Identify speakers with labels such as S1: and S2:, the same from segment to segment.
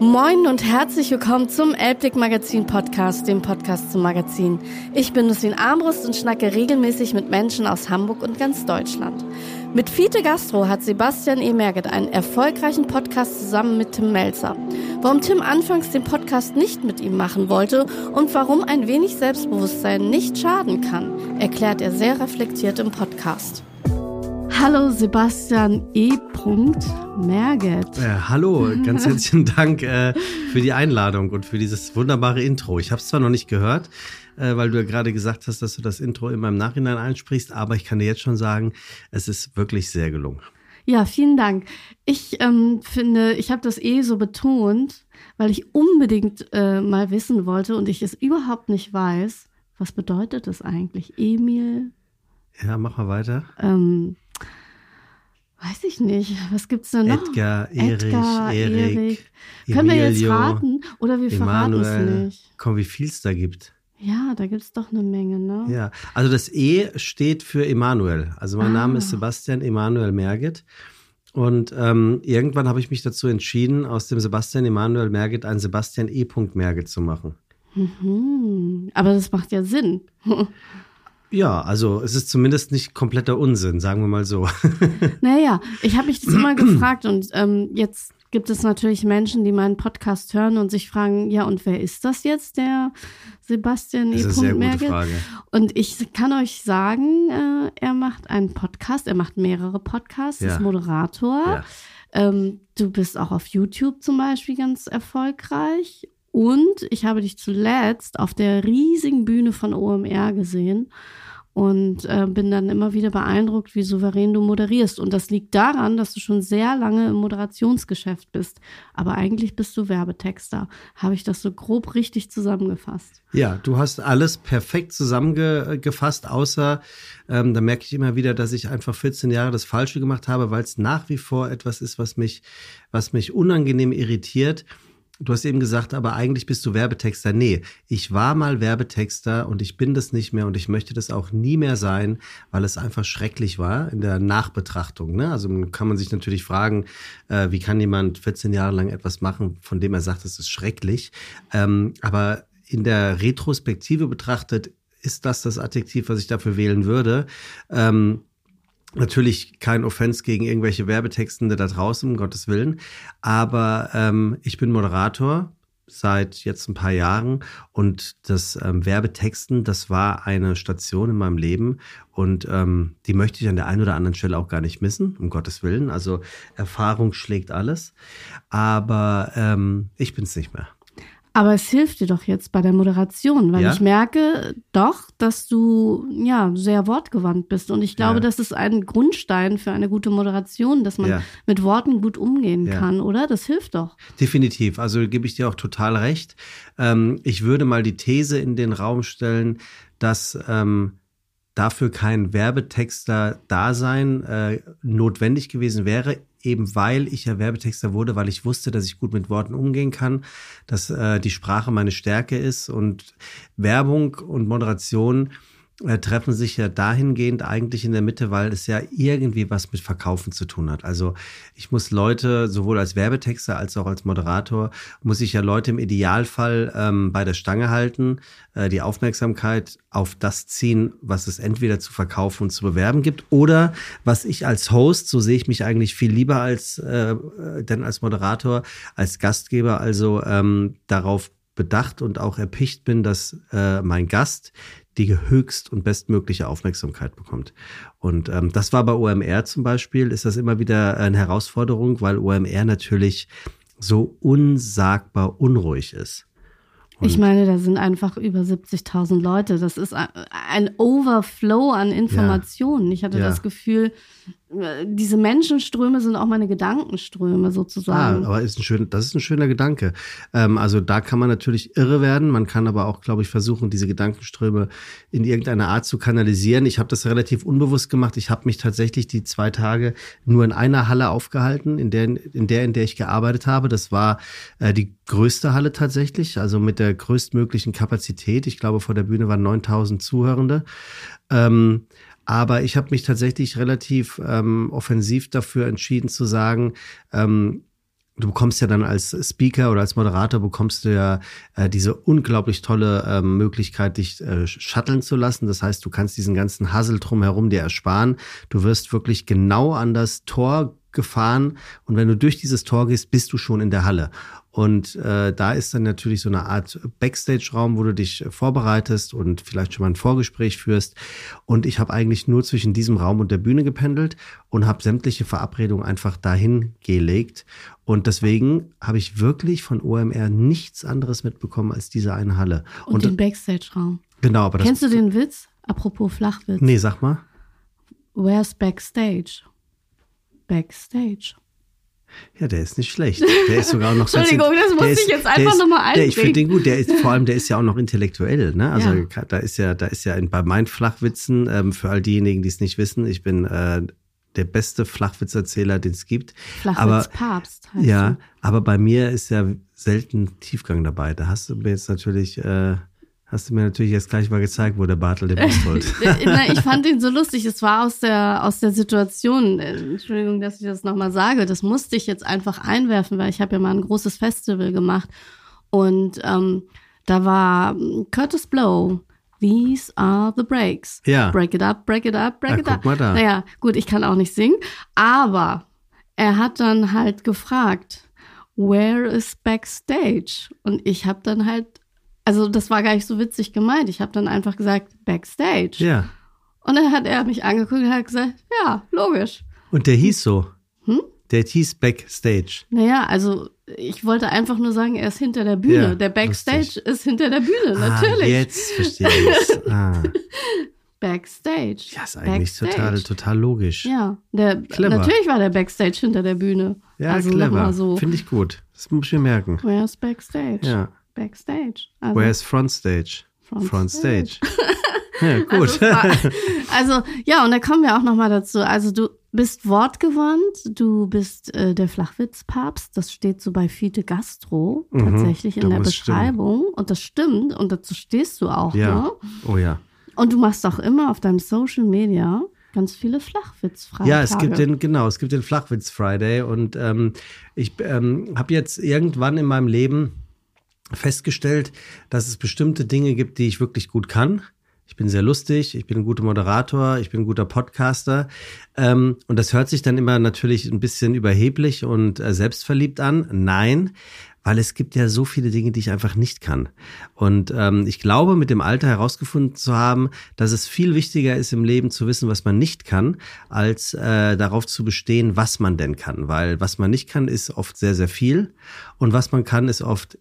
S1: Moin und herzlich willkommen zum Elbblick Magazin Podcast, dem Podcast zum Magazin. Ich bin Lucien Armbrust und schnacke regelmäßig mit Menschen aus Hamburg und ganz Deutschland. Mit Fiete Gastro hat Sebastian E. Merget einen erfolgreichen Podcast zusammen mit Tim Melzer. Warum Tim anfangs den Podcast nicht mit ihm machen wollte und warum ein wenig Selbstbewusstsein nicht schaden kann, erklärt er sehr reflektiert im Podcast. Hallo Sebastian E. Merget.
S2: Äh, hallo, ganz herzlichen Dank äh, für die Einladung und für dieses wunderbare Intro. Ich habe es zwar noch nicht gehört, äh, weil du ja gerade gesagt hast, dass du das Intro immer im Nachhinein einsprichst, aber ich kann dir jetzt schon sagen, es ist wirklich sehr gelungen.
S1: Ja, vielen Dank. Ich ähm, finde, ich habe das eh so betont, weil ich unbedingt äh, mal wissen wollte und ich es überhaupt nicht weiß. Was bedeutet das eigentlich? Emil?
S2: Ja, mach mal weiter.
S1: Ähm, Weiß ich nicht. Was gibt's denn noch?
S2: Edgar, Erich, Edgar, Erik. Erik.
S1: Können wir jetzt raten oder wir verraten es nicht?
S2: Komm, wie viel es da gibt.
S1: Ja, da gibt's doch eine Menge, ne?
S2: Ja, also das E steht für Emanuel. Also mein ah. Name ist Sebastian Emanuel Merget. Und ähm, irgendwann habe ich mich dazu entschieden, aus dem Sebastian Emanuel Merget ein Sebastian E. Merget zu machen.
S1: Mhm. Aber das macht ja Sinn.
S2: Ja, also es ist zumindest nicht kompletter Unsinn, sagen wir mal so.
S1: Naja, ich habe mich das immer gefragt und ähm, jetzt gibt es natürlich Menschen, die meinen Podcast hören und sich fragen, ja, und wer ist das jetzt, der Sebastian
S2: E. Das ist eine sehr gute Frage.
S1: Und ich kann euch sagen, äh, er macht einen Podcast, er macht mehrere Podcasts, ja. ist Moderator. Ja. Ähm, du bist auch auf YouTube zum Beispiel ganz erfolgreich. Und ich habe dich zuletzt auf der riesigen Bühne von OMR gesehen und äh, bin dann immer wieder beeindruckt, wie souverän du moderierst. Und das liegt daran, dass du schon sehr lange im Moderationsgeschäft bist. Aber eigentlich bist du Werbetexter. Habe ich das so grob richtig zusammengefasst?
S2: Ja, du hast alles perfekt zusammengefasst, außer ähm, da merke ich immer wieder, dass ich einfach 14 Jahre das Falsche gemacht habe, weil es nach wie vor etwas ist, was mich, was mich unangenehm irritiert Du hast eben gesagt, aber eigentlich bist du Werbetexter. Nee, ich war mal Werbetexter und ich bin das nicht mehr und ich möchte das auch nie mehr sein, weil es einfach schrecklich war in der Nachbetrachtung. Ne? Also kann man sich natürlich fragen, äh, wie kann jemand 14 Jahre lang etwas machen, von dem er sagt, es ist schrecklich. Ähm, aber in der Retrospektive betrachtet ist das das Adjektiv, was ich dafür wählen würde. Ähm, Natürlich kein Offense gegen irgendwelche Werbetextende da draußen, um Gottes Willen. Aber ähm, ich bin Moderator seit jetzt ein paar Jahren und das ähm, Werbetexten, das war eine Station in meinem Leben und ähm, die möchte ich an der einen oder anderen Stelle auch gar nicht missen, um Gottes Willen. Also Erfahrung schlägt alles, aber ähm, ich bin's nicht mehr.
S1: Aber es hilft dir doch jetzt bei der Moderation, weil ja? ich merke doch, dass du ja sehr wortgewandt bist. Und ich glaube, ja. das ist ein Grundstein für eine gute Moderation, dass man ja. mit Worten gut umgehen kann, oder? Das hilft doch.
S2: Definitiv. Also gebe ich dir auch total recht. Ähm, ich würde mal die These in den Raum stellen, dass ähm, dafür kein Werbetexter-Dasein äh, notwendig gewesen wäre eben weil ich ja Werbetexter wurde, weil ich wusste, dass ich gut mit Worten umgehen kann, dass äh, die Sprache meine Stärke ist und Werbung und Moderation äh, treffen sich ja dahingehend eigentlich in der Mitte, weil es ja irgendwie was mit Verkaufen zu tun hat. Also ich muss Leute, sowohl als Werbetexter als auch als Moderator, muss ich ja Leute im Idealfall ähm, bei der Stange halten, äh, die Aufmerksamkeit auf das ziehen, was es entweder zu verkaufen und zu bewerben gibt oder was ich als Host, so sehe ich mich eigentlich viel lieber als äh, denn als Moderator, als Gastgeber, also ähm, darauf bedacht und auch erpicht bin, dass äh, mein Gast die höchst und bestmögliche Aufmerksamkeit bekommt. Und ähm, das war bei OMR zum Beispiel, ist das immer wieder eine Herausforderung, weil OMR natürlich so unsagbar unruhig ist.
S1: Und ich meine, da sind einfach über 70.000 Leute. Das ist ein Overflow an Informationen. Ja. Ich hatte ja. das Gefühl, diese Menschenströme sind auch meine Gedankenströme sozusagen.
S2: Ah, aber ist ein schön, das ist ein schöner Gedanke. Ähm, also da kann man natürlich irre werden. Man kann aber auch, glaube ich, versuchen, diese Gedankenströme in irgendeiner Art zu kanalisieren. Ich habe das relativ unbewusst gemacht. Ich habe mich tatsächlich die zwei Tage nur in einer Halle aufgehalten, in der, in der, in der ich gearbeitet habe. Das war äh, die größte Halle tatsächlich, also mit der größtmöglichen Kapazität. Ich glaube, vor der Bühne waren 9000 Zuhörende. Ähm, aber ich habe mich tatsächlich relativ ähm, offensiv dafür entschieden zu sagen, ähm, du bekommst ja dann als Speaker oder als Moderator bekommst du ja äh, diese unglaublich tolle äh, Möglichkeit, dich äh, shutteln zu lassen. Das heißt, du kannst diesen ganzen Hassel drumherum dir ersparen. Du wirst wirklich genau an das Tor gefahren und wenn du durch dieses Tor gehst, bist du schon in der Halle. Und äh, da ist dann natürlich so eine Art Backstage-Raum, wo du dich vorbereitest und vielleicht schon mal ein Vorgespräch führst. Und ich habe eigentlich nur zwischen diesem Raum und der Bühne gependelt und habe sämtliche Verabredungen einfach dahin gelegt. Und deswegen habe ich wirklich von OMR nichts anderes mitbekommen als diese eine Halle.
S1: Und, und den Backstage-Raum.
S2: Genau, aber
S1: Kennst du den Witz? Apropos Flachwitz.
S2: Nee, sag mal.
S1: Where's Backstage? Backstage.
S2: Ja, der ist nicht schlecht. Der ist sogar auch noch
S1: so Entschuldigung, das muss ich jetzt einfach nochmal einbringen.
S2: ich finde den gut. Der ist, vor allem, der ist ja auch noch intellektuell. Ne? Also ja. da ist ja, da ist ja bei meinen Flachwitzen, ähm, für all diejenigen, die es nicht wissen, ich bin äh, der beste Flachwitzerzähler, den es gibt.
S1: Flachwitzpapst
S2: heißt Ja, du. aber bei mir ist ja selten Tiefgang dabei. Da hast du mir jetzt natürlich... Äh, Hast du mir natürlich jetzt gleich mal gezeigt, wo der Bartel den holt.
S1: Nein, ich fand ihn so lustig. Es war aus der, aus der Situation. Entschuldigung, dass ich das nochmal sage. Das musste ich jetzt einfach einwerfen, weil ich habe ja mal ein großes Festival gemacht. Und ähm, da war Curtis Blow. These are the breaks.
S2: Ja.
S1: Break it up, break it up, break
S2: Na,
S1: it up.
S2: Guck mal da.
S1: Naja, gut, ich kann auch nicht singen. Aber er hat dann halt gefragt, where is backstage? Und ich habe dann halt also das war gar nicht so witzig gemeint. Ich habe dann einfach gesagt, Backstage.
S2: Ja.
S1: Und dann hat er mich angeguckt und hat gesagt, ja, logisch.
S2: Und der hieß so. Hm? Der hieß Backstage.
S1: Naja, also ich wollte einfach nur sagen, er ist hinter der Bühne. Ja, der Backstage lustig. ist hinter der Bühne, ah, natürlich.
S2: Jetzt verstehe ich ah.
S1: Backstage.
S2: Ja, ist eigentlich total, total logisch.
S1: Ja, der, clever. natürlich war der Backstage hinter der Bühne.
S2: Ja, also clever. So. Finde ich gut. Das muss ich mir merken.
S1: Where's Backstage?
S2: Ja.
S1: Backstage.
S2: Also Where's Frontstage?
S1: Front,
S2: front Stage.
S1: stage.
S2: ja, gut.
S1: Also, also, ja, und da kommen wir auch nochmal dazu. Also du bist wortgewandt, du bist äh, der Flachwitzpapst. Das steht so bei Fiete Gastro mhm, tatsächlich in der Beschreibung. Stimmen. Und das stimmt. Und dazu stehst du auch.
S2: Ja.
S1: Ne?
S2: Oh ja.
S1: Und du machst auch immer auf deinem Social Media ganz viele Flachwitz-Friday.
S2: Ja, es gibt den, genau, es gibt den Flachwitz-Friday. Und ähm, ich ähm, habe jetzt irgendwann in meinem Leben festgestellt, dass es bestimmte Dinge gibt, die ich wirklich gut kann. Ich bin sehr lustig, ich bin ein guter Moderator, ich bin ein guter Podcaster. Ähm, und das hört sich dann immer natürlich ein bisschen überheblich und äh, selbstverliebt an. Nein, weil es gibt ja so viele Dinge, die ich einfach nicht kann. Und ähm, ich glaube, mit dem Alter herausgefunden zu haben, dass es viel wichtiger ist im Leben zu wissen, was man nicht kann, als äh, darauf zu bestehen, was man denn kann. Weil was man nicht kann, ist oft sehr, sehr viel. Und was man kann, ist oft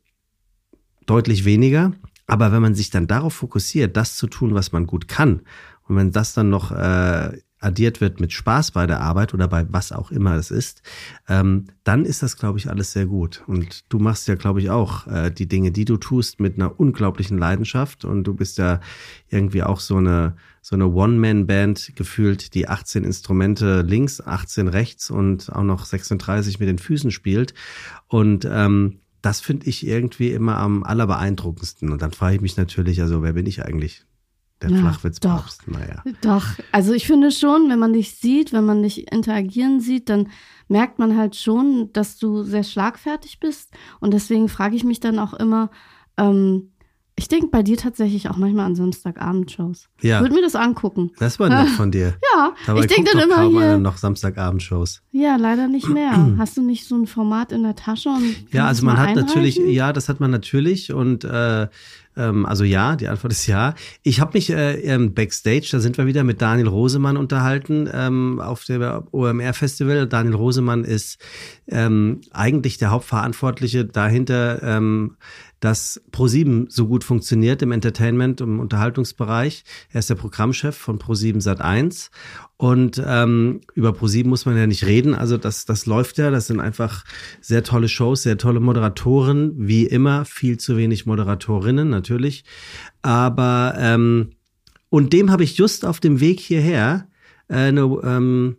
S2: deutlich weniger. Aber wenn man sich dann darauf fokussiert, das zu tun, was man gut kann, und wenn das dann noch äh, addiert wird mit Spaß bei der Arbeit oder bei was auch immer es ist, ähm, dann ist das, glaube ich, alles sehr gut. Und du machst ja, glaube ich, auch äh, die Dinge, die du tust, mit einer unglaublichen Leidenschaft. Und du bist ja irgendwie auch so eine so eine One-Man-Band gefühlt, die 18 Instrumente links, 18 rechts und auch noch 36 mit den Füßen spielt. Und ähm, das finde ich irgendwie immer am allerbeeindruckendsten. Und dann frage ich mich natürlich, also wer bin ich eigentlich? Der ja, Flachwitzpapst,
S1: doch, naja. Doch, also ich finde schon, wenn man dich sieht, wenn man dich interagieren sieht, dann merkt man halt schon, dass du sehr schlagfertig bist. Und deswegen frage ich mich dann auch immer, ähm, ich denke bei dir tatsächlich auch manchmal an Samstagabendshows.
S2: Ja.
S1: Ich würde mir das angucken.
S2: Das war nett von dir.
S1: Ja,
S2: Dabei
S1: ich denke dann immer
S2: kaum
S1: hier.
S2: noch Samstagabendshows.
S1: Ja, leider nicht mehr. Hast du nicht so ein Format in der Tasche? Und
S2: ja, also man hat einreichen? natürlich, ja, das hat man natürlich und äh, ähm, also ja, die Antwort ist ja. Ich habe mich äh, backstage, da sind wir wieder mit Daniel Rosemann unterhalten ähm, auf dem OMR Festival. Daniel Rosemann ist ähm, eigentlich der Hauptverantwortliche dahinter. Dass ProSieben so gut funktioniert im Entertainment, im Unterhaltungsbereich. Er ist der Programmchef von ProSieben Sat1 und ähm, über ProSieben muss man ja nicht reden. Also das, das läuft ja. Das sind einfach sehr tolle Shows, sehr tolle Moderatoren. Wie immer viel zu wenig Moderatorinnen natürlich. Aber ähm, und dem habe ich just auf dem Weg hierher äh, eine, ähm,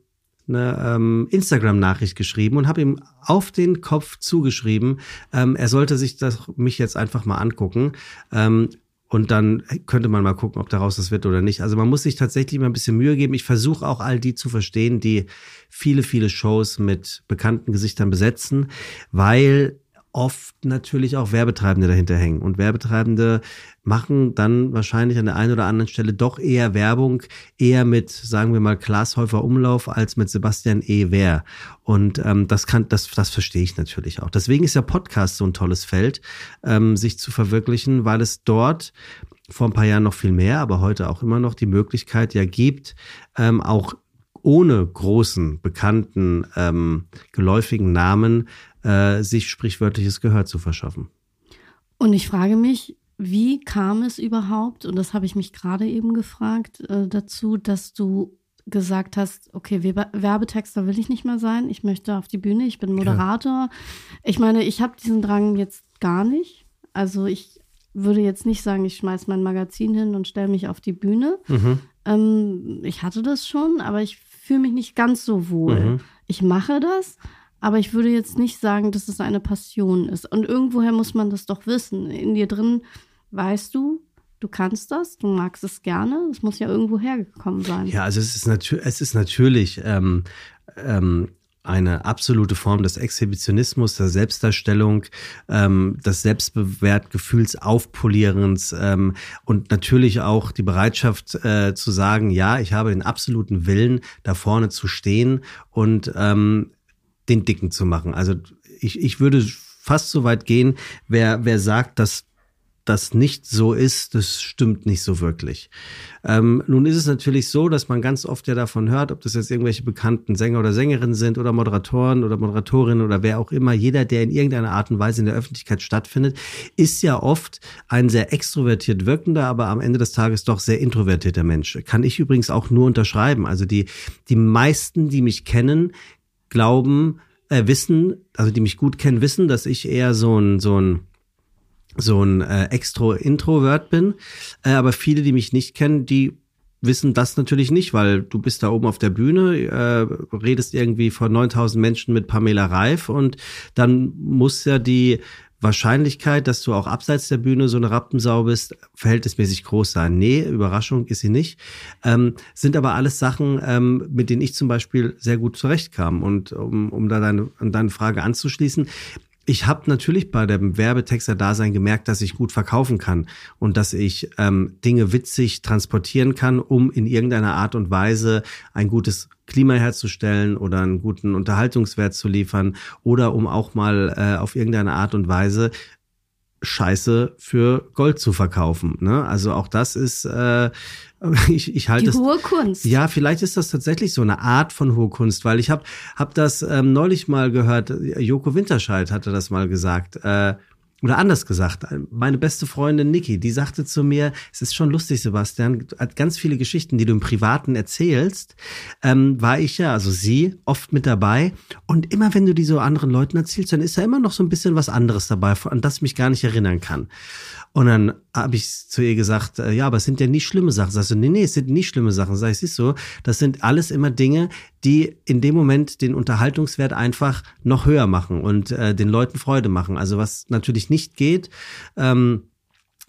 S2: eine ähm, Instagram-Nachricht geschrieben und habe ihm auf den Kopf zugeschrieben, ähm, er sollte sich das mich jetzt einfach mal angucken. Ähm, und dann könnte man mal gucken, ob daraus das wird oder nicht. Also man muss sich tatsächlich mal ein bisschen Mühe geben. Ich versuche auch all die zu verstehen, die viele, viele Shows mit bekannten Gesichtern besetzen, weil oft natürlich auch Werbetreibende dahinter hängen. Und Werbetreibende machen dann wahrscheinlich an der einen oder anderen Stelle doch eher Werbung, eher mit, sagen wir mal, Klaas Häufer Umlauf als mit Sebastian E. Wehr. Und ähm, das kann, das, das verstehe ich natürlich auch. Deswegen ist ja Podcast so ein tolles Feld, ähm, sich zu verwirklichen, weil es dort vor ein paar Jahren noch viel mehr, aber heute auch immer noch die Möglichkeit ja gibt, ähm, auch ohne großen, bekannten, ähm, geläufigen Namen äh, sich sprichwörtliches Gehör zu verschaffen.
S1: Und ich frage mich, wie kam es überhaupt, und das habe ich mich gerade eben gefragt, äh, dazu, dass du gesagt hast, okay, Werbetexter will ich nicht mehr sein, ich möchte auf die Bühne, ich bin Moderator. Ja. Ich meine, ich habe diesen Drang jetzt gar nicht. Also ich würde jetzt nicht sagen, ich schmeiß mein Magazin hin und stelle mich auf die Bühne. Mhm. Ähm, ich hatte das schon, aber ich fühle mich nicht ganz so wohl. Mhm. Ich mache das, aber ich würde jetzt nicht sagen, dass es eine Passion ist. Und irgendwoher muss man das doch wissen. In dir drin weißt du, du kannst das, du magst es gerne. Es muss ja irgendwo hergekommen sein.
S2: Ja, also es ist, natür es ist natürlich ähm, ähm, eine absolute Form des Exhibitionismus, der Selbstdarstellung, ähm, des Selbstbewertgefühls Aufpolierens ähm, und natürlich auch die Bereitschaft äh, zu sagen, ja, ich habe den absoluten Willen, da vorne zu stehen und ähm, den Dicken zu machen. Also ich, ich würde fast so weit gehen, wer, wer sagt, dass das nicht so ist, das stimmt nicht so wirklich. Ähm, nun ist es natürlich so, dass man ganz oft ja davon hört, ob das jetzt irgendwelche bekannten Sänger oder Sängerinnen sind oder Moderatoren oder Moderatorinnen oder wer auch immer, jeder, der in irgendeiner Art und Weise in der Öffentlichkeit stattfindet, ist ja oft ein sehr extrovertiert wirkender, aber am Ende des Tages doch sehr introvertierter Mensch. Kann ich übrigens auch nur unterschreiben. Also die, die meisten, die mich kennen, glauben, äh, wissen, also die mich gut kennen, wissen, dass ich eher so ein, so ein, so ein äh, Extro-Introvert bin. Äh, aber viele, die mich nicht kennen, die wissen das natürlich nicht, weil du bist da oben auf der Bühne, äh, redest irgendwie vor 9000 Menschen mit Pamela Reif und dann muss ja die Wahrscheinlichkeit, dass du auch abseits der Bühne so eine Rappensau bist, verhältnismäßig groß sein. Nee, Überraschung ist sie nicht. Ähm, sind aber alles Sachen, ähm, mit denen ich zum Beispiel sehr gut zurechtkam. Und um, um da deine, an deine Frage anzuschließen, ich habe natürlich bei dem Werbetexter-Dasein gemerkt, dass ich gut verkaufen kann und dass ich ähm, Dinge witzig transportieren kann, um in irgendeiner Art und Weise ein gutes Klima herzustellen oder einen guten Unterhaltungswert zu liefern oder um auch mal äh, auf irgendeine Art und Weise Scheiße für Gold zu verkaufen. Ne? Also auch das ist, äh, ich, ich halte
S1: Die hohe Kunst.
S2: Ja, vielleicht ist das tatsächlich so eine Art von hohe Kunst, weil ich habe hab das ähm, neulich mal gehört, Joko Winterscheid hatte das mal gesagt. Äh, oder anders gesagt, meine beste Freundin Niki, die sagte zu mir, es ist schon lustig, Sebastian, ganz viele Geschichten, die du im Privaten erzählst, ähm, war ich ja, also sie, oft mit dabei. Und immer wenn du die so anderen Leuten erzählst, dann ist da immer noch so ein bisschen was anderes dabei, an das ich mich gar nicht erinnern kann. Und dann habe ich zu ihr gesagt, äh, ja, aber es sind ja nicht schlimme Sachen. Sagst du, nee, nee, es sind nicht schlimme Sachen. Sag ich, siehst du, das sind alles immer Dinge, die in dem Moment den Unterhaltungswert einfach noch höher machen und äh, den Leuten Freude machen. Also was natürlich nicht geht, ähm,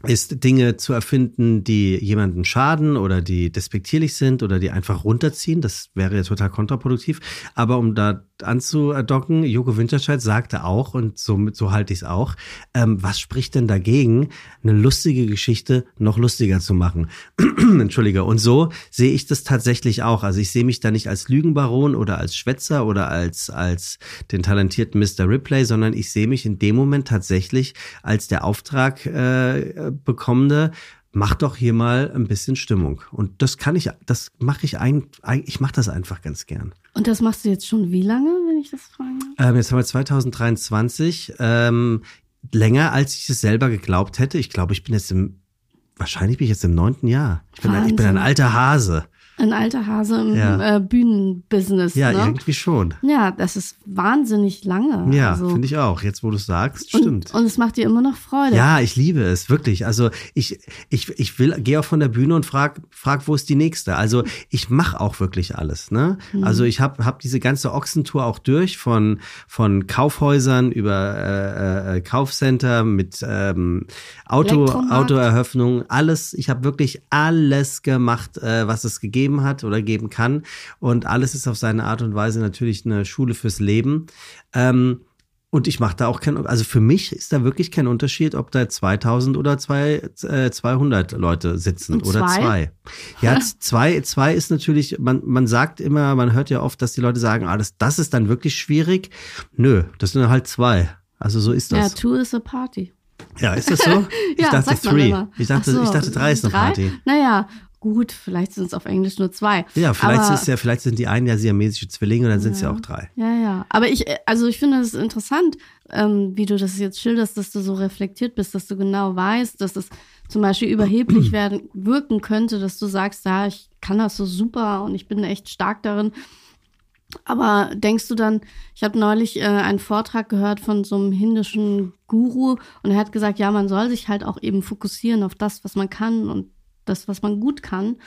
S2: ist Dinge zu erfinden, die jemanden schaden oder die despektierlich sind oder die einfach runterziehen. Das wäre ja total kontraproduktiv. Aber um da anzudocken, Joko Winterscheid sagte auch, und so, so halte ich es auch, ähm, was spricht denn dagegen, eine lustige Geschichte noch lustiger zu machen? Entschuldige. Und so sehe ich das tatsächlich auch. Also ich sehe mich da nicht als Lügenbaron oder als Schwätzer oder als, als den talentierten Mr. Ripley, sondern ich sehe mich in dem Moment tatsächlich als der Auftrag äh, bekommende, mach doch hier mal ein bisschen Stimmung. Und das kann ich, das mache ich ein, ich mache das einfach ganz gern.
S1: Und das machst du jetzt schon wie lange, wenn ich das frage?
S2: Ähm, jetzt haben wir 2023. Ähm, länger, als ich es selber geglaubt hätte. Ich glaube, ich bin jetzt im, wahrscheinlich bin ich jetzt im neunten Jahr. Ich bin, ich bin ein alter Hase.
S1: Ein alter Hase im ja. äh, Bühnenbusiness.
S2: Ja,
S1: ne?
S2: irgendwie schon.
S1: Ja, das ist wahnsinnig lange.
S2: Ja, also. finde ich auch. Jetzt, wo du es sagst, stimmt.
S1: Und, es macht dir immer noch Freude.
S2: Ja, ich liebe es, wirklich. Also ich, ich, ich will, gehe auch von der Bühne und frag, frag, wo ist die nächste? Also ich mache auch wirklich alles. Ne? Mhm. Also ich habe hab diese ganze Ochsentour auch durch, von, von Kaufhäusern über äh, äh, Kaufcenter mit ähm, Auto, Autoeröffnung, alles. Ich habe wirklich alles gemacht, äh, was es gegeben gegeben hat oder geben kann. Und alles ist auf seine Art und Weise natürlich eine Schule fürs Leben. Ähm, und ich mache da auch keinen, also für mich ist da wirklich kein Unterschied, ob da 2000 oder zwei, äh, 200 Leute sitzen und oder zwei. zwei. Ja, zwei, zwei ist natürlich, man, man sagt immer, man hört ja oft, dass die Leute sagen, ah, das, das ist dann wirklich schwierig. Nö, das sind halt zwei. Also so ist das.
S1: Ja, two is a party.
S2: Ja, ist das so? Ich ja, dachte three. Ich dachte, so, ich dachte drei ist eine drei? Party.
S1: Naja, Gut, vielleicht sind es auf Englisch nur zwei.
S2: Ja, vielleicht aber, ist ja, vielleicht sind die einen ja siamesische Zwillinge und dann sind es ja. ja auch drei.
S1: Ja, ja. Aber ich, also ich finde es interessant, ähm, wie du das jetzt schilderst, dass du so reflektiert bist, dass du genau weißt, dass es zum Beispiel überheblich werden, wirken könnte, dass du sagst, ja, ich kann das so super und ich bin echt stark darin. Aber denkst du dann, ich habe neulich äh, einen Vortrag gehört von so einem hindischen Guru und er hat gesagt, ja, man soll sich halt auch eben fokussieren auf das, was man kann und das, was man gut kann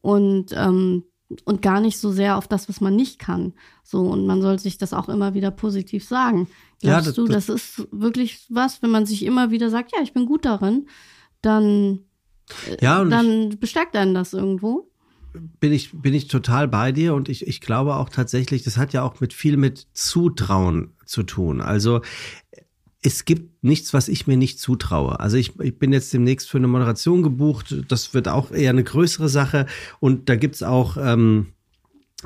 S1: und, ähm, und gar nicht so sehr auf das, was man nicht kann. So, und man soll sich das auch immer wieder positiv sagen. Glaubst ja, das, du, das, das ist wirklich was, wenn man sich immer wieder sagt, ja, ich bin gut darin, dann, äh, ja, dann bestärkt einen das irgendwo
S2: bin ich, bin ich total bei dir und ich, ich glaube auch tatsächlich, das hat ja auch mit viel mit Zutrauen zu tun. Also es gibt nichts, was ich mir nicht zutraue. Also ich, ich bin jetzt demnächst für eine Moderation gebucht. Das wird auch eher eine größere Sache. Und da gibt's auch, ähm,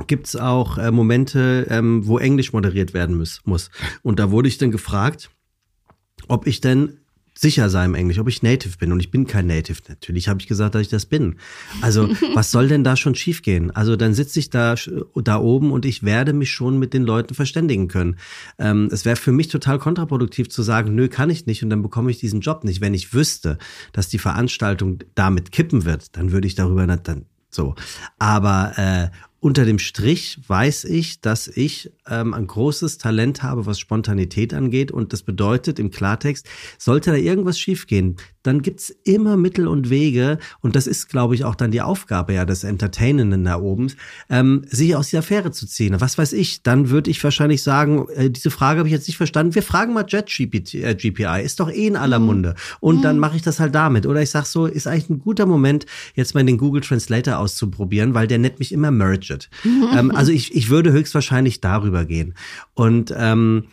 S2: gibt's auch äh, Momente, ähm, wo Englisch moderiert werden muss. Und da wurde ich dann gefragt, ob ich denn sicher sein im Englisch, ob ich Native bin. Und ich bin kein Native. Natürlich habe ich gesagt, dass ich das bin. Also, was soll denn da schon schiefgehen? Also, dann sitze ich da, da oben und ich werde mich schon mit den Leuten verständigen können. Ähm, es wäre für mich total kontraproduktiv zu sagen, nö, kann ich nicht und dann bekomme ich diesen Job nicht. Wenn ich wüsste, dass die Veranstaltung damit kippen wird, dann würde ich darüber nicht, dann so. Aber äh, unter dem Strich weiß ich, dass ich ähm, ein großes Talent habe, was Spontanität angeht. Und das bedeutet im Klartext, sollte da irgendwas schiefgehen, dann gibt's immer Mittel und Wege. Und das ist, glaube ich, auch dann die Aufgabe ja des Entertainenden da oben, ähm, sich aus der Affäre zu ziehen. Was weiß ich, dann würde ich wahrscheinlich sagen, äh, diese Frage habe ich jetzt nicht verstanden. Wir fragen mal JetGPI, äh, GPI, ist doch eh in aller mhm. Munde. Und mhm. dann mache ich das halt damit. Oder ich sag so, ist eigentlich ein guter Moment, jetzt mal den Google Translator auszuprobieren, weil der nennt mich immer merge Budget. ähm, also ich, ich würde höchstwahrscheinlich darüber gehen. Und ähm,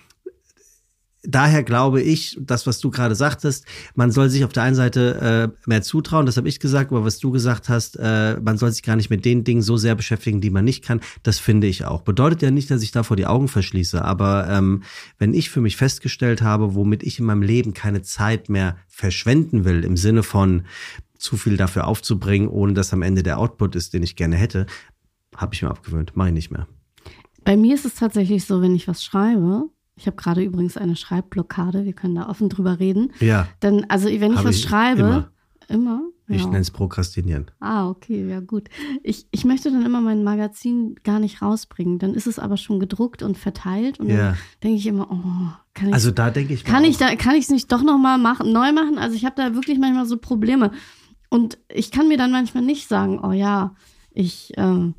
S2: daher glaube ich, das, was du gerade sagtest, man soll sich auf der einen Seite äh, mehr zutrauen, das habe ich gesagt, aber was du gesagt hast, äh, man soll sich gar nicht mit den Dingen so sehr beschäftigen, die man nicht kann, das finde ich auch. Bedeutet ja nicht, dass ich davor die Augen verschließe, aber ähm, wenn ich für mich festgestellt habe, womit ich in meinem Leben keine Zeit mehr verschwenden will, im Sinne von zu viel dafür aufzubringen, ohne dass am Ende der Output ist, den ich gerne hätte, habe ich mir abgewöhnt, mache ich nicht mehr.
S1: Bei mir ist es tatsächlich so, wenn ich was schreibe, ich habe gerade übrigens eine Schreibblockade, wir können da offen drüber reden.
S2: Ja.
S1: Denn, also wenn ich was ich schreibe, immer. immer
S2: ich ja. nenne es Prokrastinieren.
S1: Ah, okay, ja gut. Ich, ich möchte dann immer mein Magazin gar nicht rausbringen. Dann ist es aber schon gedruckt und verteilt und ja. dann denke ich immer, oh, kann ich.
S2: Also da denke ich.
S1: Kann ich da, kann ich es nicht doch nochmal machen, neu machen? Also ich habe da wirklich manchmal so Probleme. Und ich kann mir dann manchmal nicht sagen, oh ja, ich äh,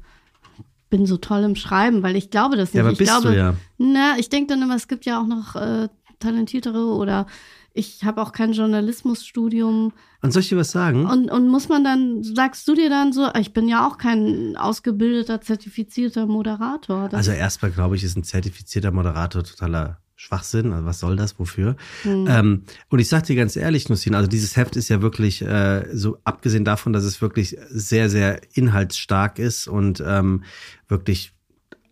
S1: bin so toll im Schreiben, weil ich glaube das nicht. Ja, aber
S2: ich
S1: bist glaube,
S2: du ja.
S1: Na, ich denke dann immer, es gibt ja auch noch äh, talentiertere oder ich habe auch kein Journalismusstudium.
S2: Und soll ich dir was sagen?
S1: Und, und muss man dann, sagst du dir dann so, ich bin ja auch kein ausgebildeter, zertifizierter Moderator.
S2: Das also erstmal glaube ich, ist ein zertifizierter Moderator totaler Schwachsinn, also was soll das, wofür? Mhm. Ähm, und ich sag dir ganz ehrlich, Nussin, also dieses Heft ist ja wirklich, äh, so abgesehen davon, dass es wirklich sehr, sehr inhaltsstark ist und ähm, wirklich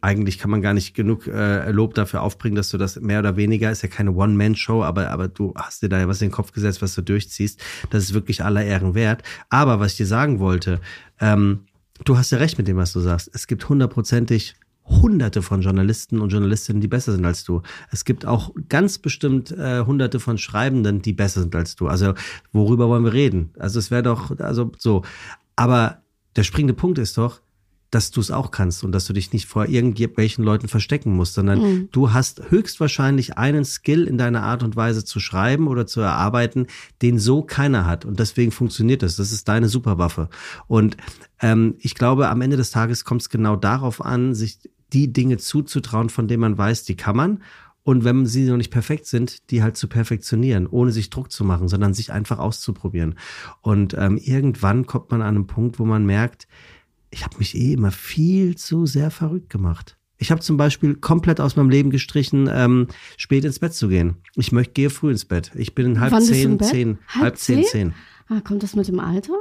S2: eigentlich kann man gar nicht genug äh, Lob dafür aufbringen, dass du das mehr oder weniger, ist ja keine One-Man-Show, aber, aber du hast dir da ja was in den Kopf gesetzt, was du durchziehst. Das ist wirklich aller Ehren wert. Aber was ich dir sagen wollte, ähm, du hast ja recht mit dem, was du sagst. Es gibt hundertprozentig hunderte von Journalisten und Journalistinnen, die besser sind als du. Es gibt auch ganz bestimmt äh, hunderte von Schreibenden, die besser sind als du. Also worüber wollen wir reden? Also es wäre doch, also so. Aber der springende Punkt ist doch, dass du es auch kannst und dass du dich nicht vor irgendwelchen Leuten verstecken musst, sondern mhm. du hast höchstwahrscheinlich einen Skill in deiner Art und Weise zu schreiben oder zu erarbeiten, den so keiner hat. Und deswegen funktioniert es. Das ist deine Superwaffe. Und ähm, ich glaube, am Ende des Tages kommt es genau darauf an, sich die Dinge zuzutrauen, von denen man weiß, die kann man. Und wenn sie noch nicht perfekt sind, die halt zu perfektionieren, ohne sich Druck zu machen, sondern sich einfach auszuprobieren. Und ähm, irgendwann kommt man an einen Punkt, wo man merkt, ich habe mich eh immer viel zu sehr verrückt gemacht. Ich habe zum Beispiel komplett aus meinem Leben gestrichen, ähm, spät ins Bett zu gehen. Ich möchte gehe früh ins Bett. Ich bin halb Wann zehn, zehn, halb, halb zehn, zehn.
S1: Ah, kommt das mit dem Alter?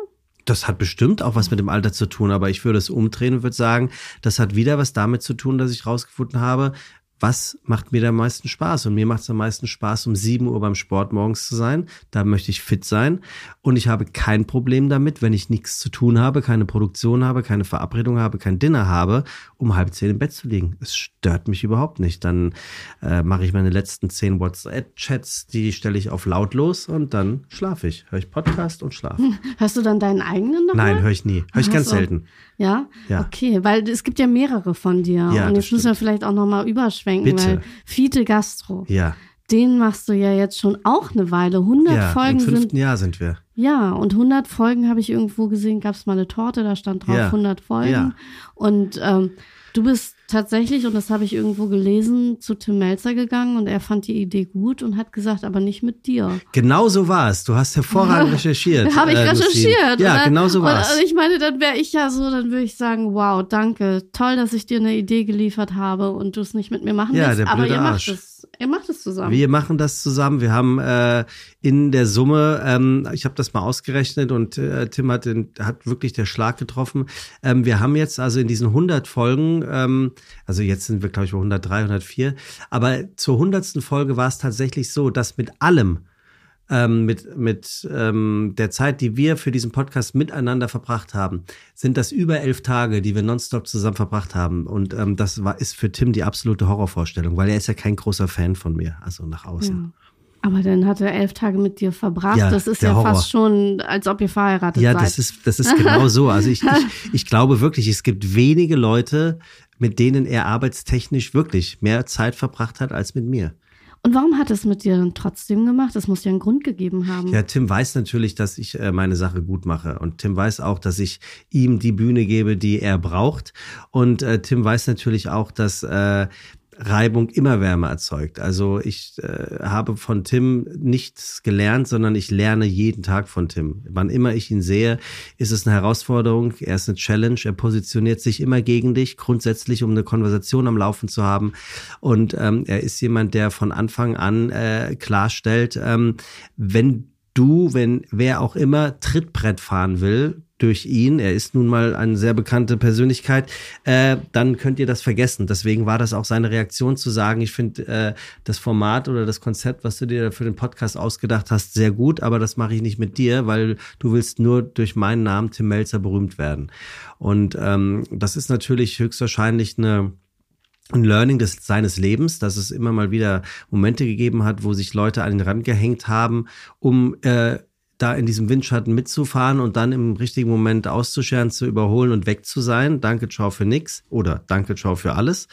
S2: Das hat bestimmt auch was mit dem Alter zu tun, aber ich würde es umdrehen und würde sagen, das hat wieder was damit zu tun, dass ich rausgefunden habe, was macht mir am meisten Spaß? Und mir macht es am meisten Spaß, um 7 Uhr beim Sport morgens zu sein. Da möchte ich fit sein. Und ich habe kein Problem damit, wenn ich nichts zu tun habe, keine Produktion habe, keine Verabredung habe, kein Dinner habe, um halb zehn im Bett zu liegen. Es stört mich überhaupt nicht. Dann äh, mache ich meine letzten zehn WhatsApp-Chats, die stelle ich auf lautlos und dann schlafe ich. Höre ich Podcast und schlafe.
S1: Hörst du dann deinen eigenen noch?
S2: Nein, höre ich nie. Höre ich ganz selten.
S1: Ja? ja? Okay, weil es gibt ja mehrere von dir. Ja, und jetzt müssen wir vielleicht auch nochmal überschwenken, Bitte. weil Fiete Gastro.
S2: Ja.
S1: Den machst du ja jetzt schon auch eine Weile. 100 ja, Folgen im
S2: fünften
S1: sind.
S2: Jahr sind wir.
S1: Ja, und 100 Folgen habe ich irgendwo gesehen, gab es mal eine Torte, da stand drauf ja. 100 Folgen. Ja. Und ähm, Du bist tatsächlich, und das habe ich irgendwo gelesen, zu Tim Melzer gegangen und er fand die Idee gut und hat gesagt, aber nicht mit dir.
S2: Genau so war es. Du hast hervorragend recherchiert.
S1: habe ich äh, recherchiert.
S2: Ja, genau so war es.
S1: Und ich meine, dann wäre ich ja so, dann würde ich sagen, wow, danke, toll, dass ich dir eine Idee geliefert habe und du es nicht mit mir machen ja, willst, aber ihr Arsch. macht es. Ihr macht es zusammen.
S2: Wir machen das zusammen. Wir haben äh, in der Summe, ähm, ich habe das mal ausgerechnet und äh, Tim hat, den, hat wirklich der Schlag getroffen. Ähm, wir haben jetzt also in diesen 100 Folgen, ähm, also jetzt sind wir glaube ich bei 103, 104, aber zur 100. Folge war es tatsächlich so, dass mit allem, ähm, mit, mit ähm, der Zeit, die wir für diesen Podcast miteinander verbracht haben, sind das über elf Tage, die wir nonstop zusammen verbracht haben. Und ähm, das war, ist für Tim die absolute Horrorvorstellung, weil er ist ja kein großer Fan von mir, also nach außen.
S1: Ja. Aber dann hat er elf Tage mit dir verbracht. Ja, das ist ja Horror. fast schon, als ob ihr verheiratet
S2: ja,
S1: seid.
S2: Ja, das ist, das ist genau so. Also ich, ich, ich glaube wirklich, es gibt wenige Leute, mit denen er arbeitstechnisch wirklich mehr Zeit verbracht hat als mit mir.
S1: Und warum hat es mit dir dann trotzdem gemacht? Es muss ja einen Grund gegeben haben.
S2: Ja, Tim weiß natürlich, dass ich äh, meine Sache gut mache. Und Tim weiß auch, dass ich ihm die Bühne gebe, die er braucht. Und äh, Tim weiß natürlich auch, dass äh, Reibung immer Wärme erzeugt. Also ich äh, habe von Tim nichts gelernt, sondern ich lerne jeden Tag von Tim. Wann immer ich ihn sehe, ist es eine Herausforderung, er ist eine Challenge, er positioniert sich immer gegen dich, grundsätzlich, um eine Konversation am Laufen zu haben. Und ähm, er ist jemand, der von Anfang an äh, klarstellt, ähm, wenn du, wenn wer auch immer Trittbrett fahren will, durch ihn, er ist nun mal eine sehr bekannte Persönlichkeit, äh, dann könnt ihr das vergessen. Deswegen war das auch seine Reaktion zu sagen, ich finde äh, das Format oder das Konzept, was du dir für den Podcast ausgedacht hast, sehr gut, aber das mache ich nicht mit dir, weil du willst nur durch meinen Namen Tim Melzer berühmt werden. Und ähm, das ist natürlich höchstwahrscheinlich eine ein Learning des, seines Lebens, dass es immer mal wieder Momente gegeben hat, wo sich Leute an den Rand gehängt haben, um äh, da in diesem Windschatten mitzufahren und dann im richtigen Moment auszuscheren, zu überholen und weg zu sein. Danke, ciao für nix oder danke, ciao für alles.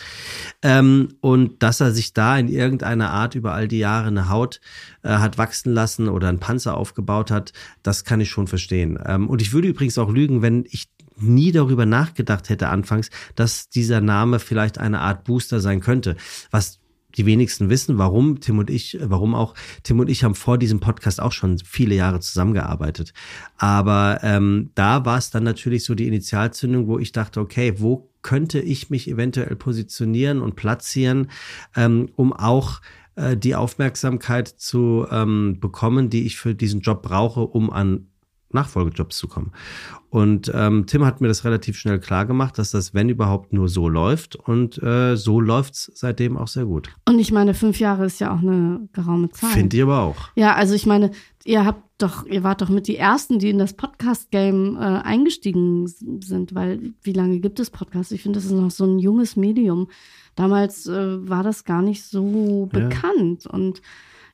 S2: Ähm, und dass er sich da in irgendeiner Art über all die Jahre eine Haut äh, hat wachsen lassen oder einen Panzer aufgebaut hat, das kann ich schon verstehen. Ähm, und ich würde übrigens auch lügen, wenn ich nie darüber nachgedacht hätte anfangs, dass dieser Name vielleicht eine Art Booster sein könnte. Was die wenigsten wissen, warum Tim und ich, warum auch Tim und ich haben vor diesem Podcast auch schon viele Jahre zusammengearbeitet. Aber ähm, da war es dann natürlich so die Initialzündung, wo ich dachte, okay, wo könnte ich mich eventuell positionieren und platzieren, ähm, um auch äh, die Aufmerksamkeit zu ähm, bekommen, die ich für diesen Job brauche, um an Nachfolgejobs zu kommen. Und ähm, Tim hat mir das relativ schnell klar gemacht, dass das, wenn überhaupt, nur so läuft. Und äh, so läuft es seitdem auch sehr gut.
S1: Und ich meine, fünf Jahre ist ja auch eine geraume Zeit.
S2: Finde ich aber auch.
S1: Ja, also ich meine, ihr habt doch, ihr wart doch mit die Ersten, die in das Podcast-Game äh, eingestiegen sind, weil wie lange gibt es Podcasts? Ich finde, das ist noch so ein junges Medium. Damals äh, war das gar nicht so bekannt. Ja. Und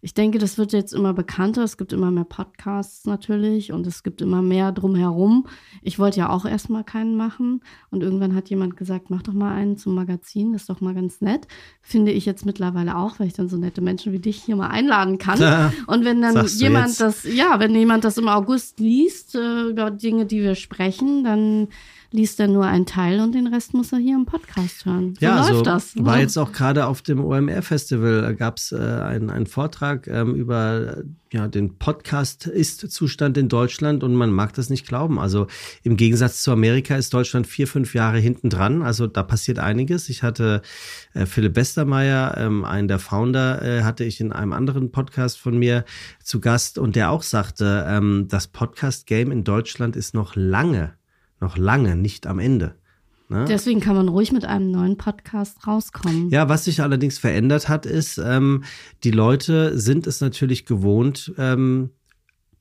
S1: ich denke, das wird jetzt immer bekannter. Es gibt immer mehr Podcasts natürlich und es gibt immer mehr drumherum. Ich wollte ja auch erstmal keinen machen und irgendwann hat jemand gesagt, mach doch mal einen zum Magazin, das ist doch mal ganz nett. Finde ich jetzt mittlerweile auch, weil ich dann so nette Menschen wie dich hier mal einladen kann. Ja, und wenn dann jemand das, ja, wenn jemand das im August liest, äh, über Dinge, die wir sprechen, dann liest er nur einen Teil und den Rest muss er hier im Podcast hören. So
S2: ja,
S1: läuft
S2: also
S1: das.
S2: War jetzt auch gerade auf dem OMR-Festival, gab es äh, einen, einen Vortrag ähm, über äh, ja, den Podcast-Ist-Zustand in Deutschland und man mag das nicht glauben. Also im Gegensatz zu Amerika ist Deutschland vier, fünf Jahre hinten dran. Also da passiert einiges. Ich hatte äh, Philipp Westermeier, ähm, einen der Founder, äh, hatte ich in einem anderen Podcast von mir zu Gast und der auch sagte, ähm, das Podcast-Game in Deutschland ist noch lange noch lange nicht am Ende.
S1: Ne? Deswegen kann man ruhig mit einem neuen Podcast rauskommen.
S2: Ja, was sich allerdings verändert hat, ist, ähm, die Leute sind es natürlich gewohnt, ähm,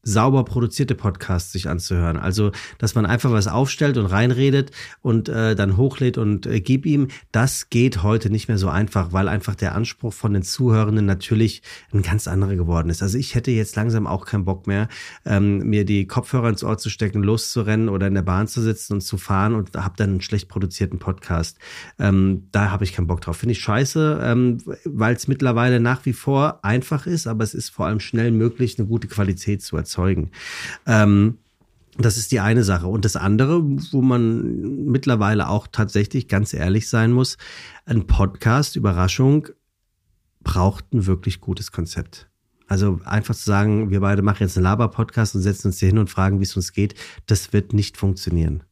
S2: sauber produzierte Podcasts sich anzuhören. Also, dass man einfach was aufstellt und reinredet und äh, dann hochlädt und äh, gib ihm, das geht heute nicht mehr so einfach, weil einfach der Anspruch von den Zuhörenden natürlich ein ganz anderer geworden ist. Also ich hätte jetzt langsam auch keinen Bock mehr, ähm, mir die Kopfhörer ins Ohr zu stecken, loszurennen oder in der Bahn zu sitzen und zu fahren und habe dann einen schlecht produzierten Podcast. Ähm, da habe ich keinen Bock drauf. Finde ich scheiße, ähm, weil es mittlerweile nach wie vor einfach ist, aber es ist vor allem schnell möglich, eine gute Qualität zu erzeugen erzeugen. Ähm, das ist die eine Sache. Und das andere, wo man mittlerweile auch tatsächlich ganz ehrlich sein muss, ein Podcast, Überraschung, braucht ein wirklich gutes Konzept. Also einfach zu sagen, wir beide machen jetzt einen Laber-Podcast und setzen uns hier hin und fragen, wie es uns geht, das wird nicht funktionieren.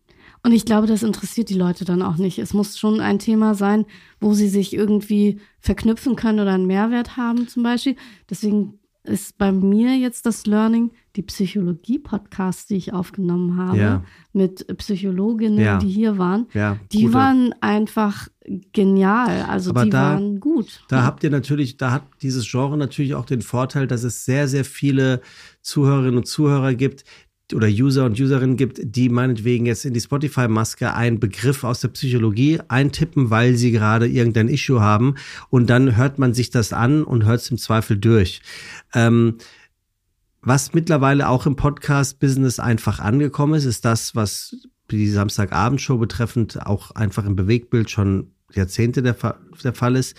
S1: Und ich glaube, das interessiert die Leute dann auch nicht. Es muss schon ein Thema sein, wo sie sich irgendwie verknüpfen können oder einen Mehrwert haben zum Beispiel. Deswegen ist bei mir jetzt das Learning, die Psychologie-Podcasts, die ich aufgenommen habe, ja. mit Psychologinnen, ja. die hier waren, ja, die gute. waren einfach genial. Also Aber die da, waren gut.
S2: Da habt ihr natürlich, da hat dieses Genre natürlich auch den Vorteil, dass es sehr, sehr viele Zuhörerinnen und Zuhörer gibt, oder User und Userinnen gibt, die meinetwegen jetzt in die Spotify-Maske einen Begriff aus der Psychologie eintippen, weil sie gerade irgendein Issue haben und dann hört man sich das an und hört es im Zweifel durch. Ähm, was mittlerweile auch im Podcast-Business einfach angekommen ist, ist das, was die Samstagabendshow betreffend auch einfach im Bewegtbild schon Jahrzehnte der, der Fall ist.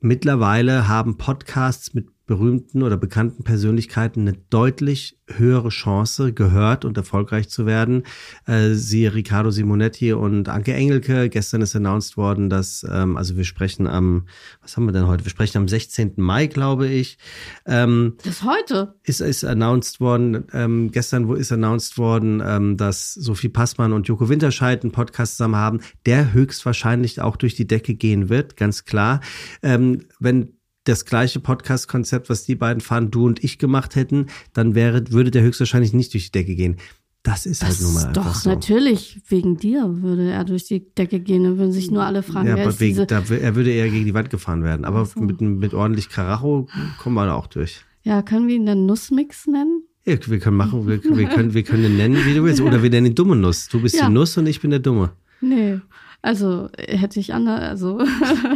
S2: Mittlerweile haben Podcasts mit berühmten oder bekannten Persönlichkeiten eine deutlich höhere Chance, gehört und erfolgreich zu werden. Äh, siehe Riccardo Simonetti und Anke Engelke. Gestern ist announced worden, dass, ähm, also wir sprechen am, was haben wir denn heute? Wir sprechen am 16. Mai, glaube ich.
S1: Ähm, das heute?
S2: Ist, ist announced worden, ähm, gestern wo ist announced worden, ähm, dass Sophie Passmann und Joko Winterscheid einen Podcast zusammen haben, der höchstwahrscheinlich auch durch die Decke gehen wird, ganz klar. Ähm, wenn das gleiche Podcast-Konzept, was die beiden fahren, du und ich gemacht hätten, dann wäre, würde der höchstwahrscheinlich nicht durch die Decke gehen. Das ist halt das halt nun mal einfach
S1: Doch,
S2: so.
S1: natürlich, wegen dir würde er durch die Decke gehen. Dann würden sich nur alle fragen,
S2: ja,
S1: wer ist
S2: wegen. Da, er würde eher gegen die Wand gefahren werden. Aber so. mit, mit ordentlich Karacho kommen wir da auch durch.
S1: Ja, können wir ihn dann Nussmix nennen?
S2: Ja, wir können machen, wir, wir, können, wir können ihn nennen, wie du willst. Oder wir nennen ihn dumme Nuss. Du bist ja. die Nuss und ich bin der Dumme.
S1: Nee. Also hätte ich anders, also.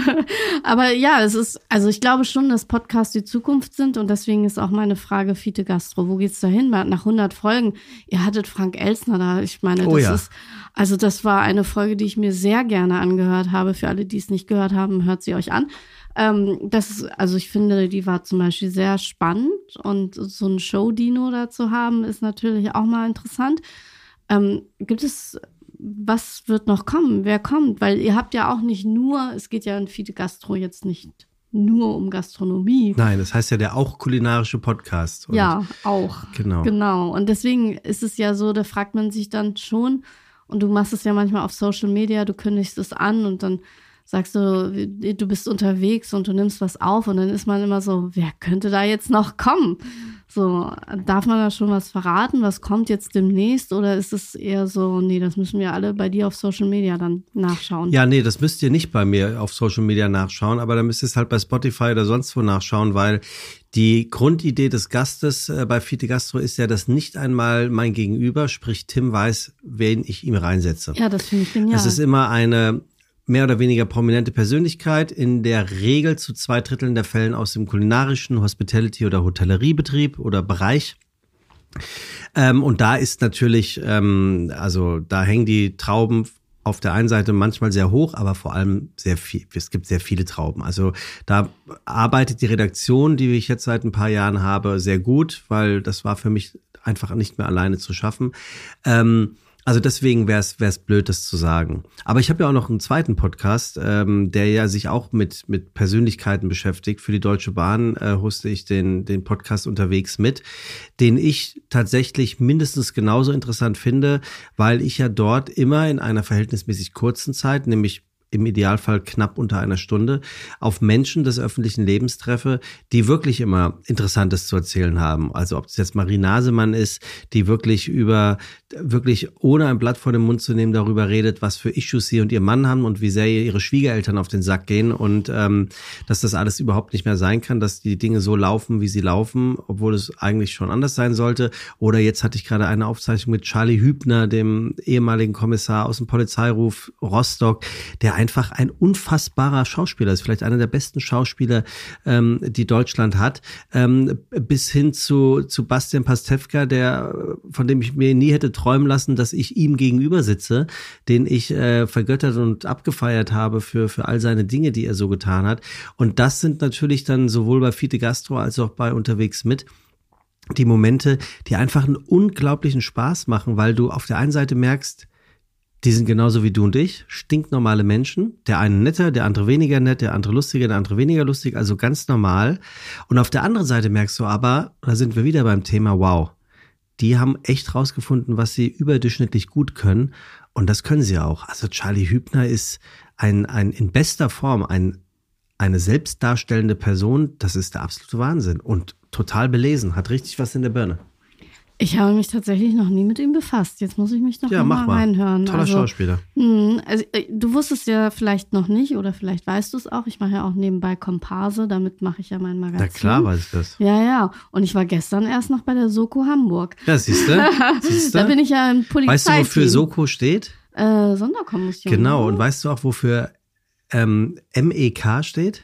S1: Aber ja, es ist, also ich glaube schon, dass Podcasts die Zukunft sind und deswegen ist auch meine Frage, Fiete Gastro, wo geht's da hin? Nach 100 Folgen, ihr hattet Frank Elsner da, ich meine, oh das ja. ist, also das war eine Folge, die ich mir sehr gerne angehört habe. Für alle, die es nicht gehört haben, hört sie euch an. Ähm, das ist, also ich finde, die war zum Beispiel sehr spannend und so ein Show-Dino da zu haben, ist natürlich auch mal interessant. Ähm, gibt es was wird noch kommen? Wer kommt? Weil ihr habt ja auch nicht nur, es geht ja in Fide Gastro jetzt nicht nur um Gastronomie.
S2: Nein, das heißt ja der auch kulinarische Podcast.
S1: ja, auch.
S2: Genau.
S1: Genau. Und deswegen ist es ja so, da fragt man sich dann schon, und du machst es ja manchmal auf Social Media, du kündigst es an und dann sagst du, du bist unterwegs und du nimmst was auf und dann ist man immer so, wer könnte da jetzt noch kommen? So, darf man da schon was verraten? Was kommt jetzt demnächst? Oder ist es eher so, nee, das müssen wir alle bei dir auf Social Media dann nachschauen?
S2: Ja, nee, das müsst ihr nicht bei mir auf Social Media nachschauen, aber da müsst ihr es halt bei Spotify oder sonst wo nachschauen, weil die Grundidee des Gastes äh, bei Fite Gastro ist ja, dass nicht einmal mein Gegenüber, sprich Tim, weiß, wen ich ihm reinsetze.
S1: Ja, das finde ich genial.
S2: Es ist immer eine mehr oder weniger prominente Persönlichkeit, in der Regel zu zwei Dritteln der Fällen aus dem kulinarischen, Hospitality- oder Hotelleriebetrieb oder Bereich. Ähm, und da ist natürlich, ähm, also da hängen die Trauben auf der einen Seite manchmal sehr hoch, aber vor allem sehr viel. Es gibt sehr viele Trauben. Also da arbeitet die Redaktion, die ich jetzt seit ein paar Jahren habe, sehr gut, weil das war für mich einfach nicht mehr alleine zu schaffen. Ähm, also deswegen wäre es blöd, das zu sagen. Aber ich habe ja auch noch einen zweiten Podcast, ähm, der ja sich auch mit, mit Persönlichkeiten beschäftigt. Für die Deutsche Bahn äh, hoste ich den, den Podcast unterwegs mit, den ich tatsächlich mindestens genauso interessant finde, weil ich ja dort immer in einer verhältnismäßig kurzen Zeit, nämlich im Idealfall knapp unter einer Stunde, auf Menschen des öffentlichen Lebens treffe, die wirklich immer Interessantes zu erzählen haben. Also ob es jetzt Marie Nasemann ist, die wirklich über, wirklich ohne ein Blatt vor den Mund zu nehmen, darüber redet, was für Issues sie und ihr Mann haben und wie sehr ihre Schwiegereltern auf den Sack gehen und ähm, dass das alles überhaupt nicht mehr sein kann, dass die Dinge so laufen, wie sie laufen, obwohl es eigentlich schon anders sein sollte. Oder jetzt hatte ich gerade eine Aufzeichnung mit Charlie Hübner, dem ehemaligen Kommissar aus dem Polizeiruf Rostock, der einfach ein unfassbarer Schauspieler ist, vielleicht einer der besten Schauspieler, ähm, die Deutschland hat, ähm, bis hin zu, zu Bastian Pastewka, der, von dem ich mir nie hätte träumen lassen, dass ich ihm gegenüber sitze, den ich äh, vergöttert und abgefeiert habe für, für all seine Dinge, die er so getan hat. Und das sind natürlich dann sowohl bei Fite Gastro als auch bei Unterwegs mit die Momente, die einfach einen unglaublichen Spaß machen, weil du auf der einen Seite merkst, die sind genauso wie du und ich, stinknormale Menschen. Der eine netter, der andere weniger nett, der andere lustiger, der andere weniger lustig, also ganz normal. Und auf der anderen Seite merkst du aber, da sind wir wieder beim Thema, wow, die haben echt rausgefunden, was sie überdurchschnittlich gut können. Und das können sie auch. Also Charlie Hübner ist ein, ein in bester Form ein, eine selbstdarstellende Person. Das ist der absolute Wahnsinn. Und total belesen, hat richtig was in der Birne.
S1: Ich habe mich tatsächlich noch nie mit ihm befasst. Jetzt muss ich mich doch ja, noch mal, mal reinhören.
S2: Toller also, Schauspieler.
S1: Mh, also, äh, du wusstest ja vielleicht noch nicht oder vielleicht weißt du es auch. Ich mache ja auch nebenbei Komparse, damit mache ich ja mein Magazin.
S2: Na klar weiß ich das.
S1: Ja, ja. Und ich war gestern erst noch bei der Soko Hamburg.
S2: Ja, siehst du?
S1: da bin ich ja im Polizei.
S2: Weißt du, wofür Soko steht?
S1: Äh, Sonderkommission.
S2: Genau. Und weißt du auch, wofür ähm, MEK steht?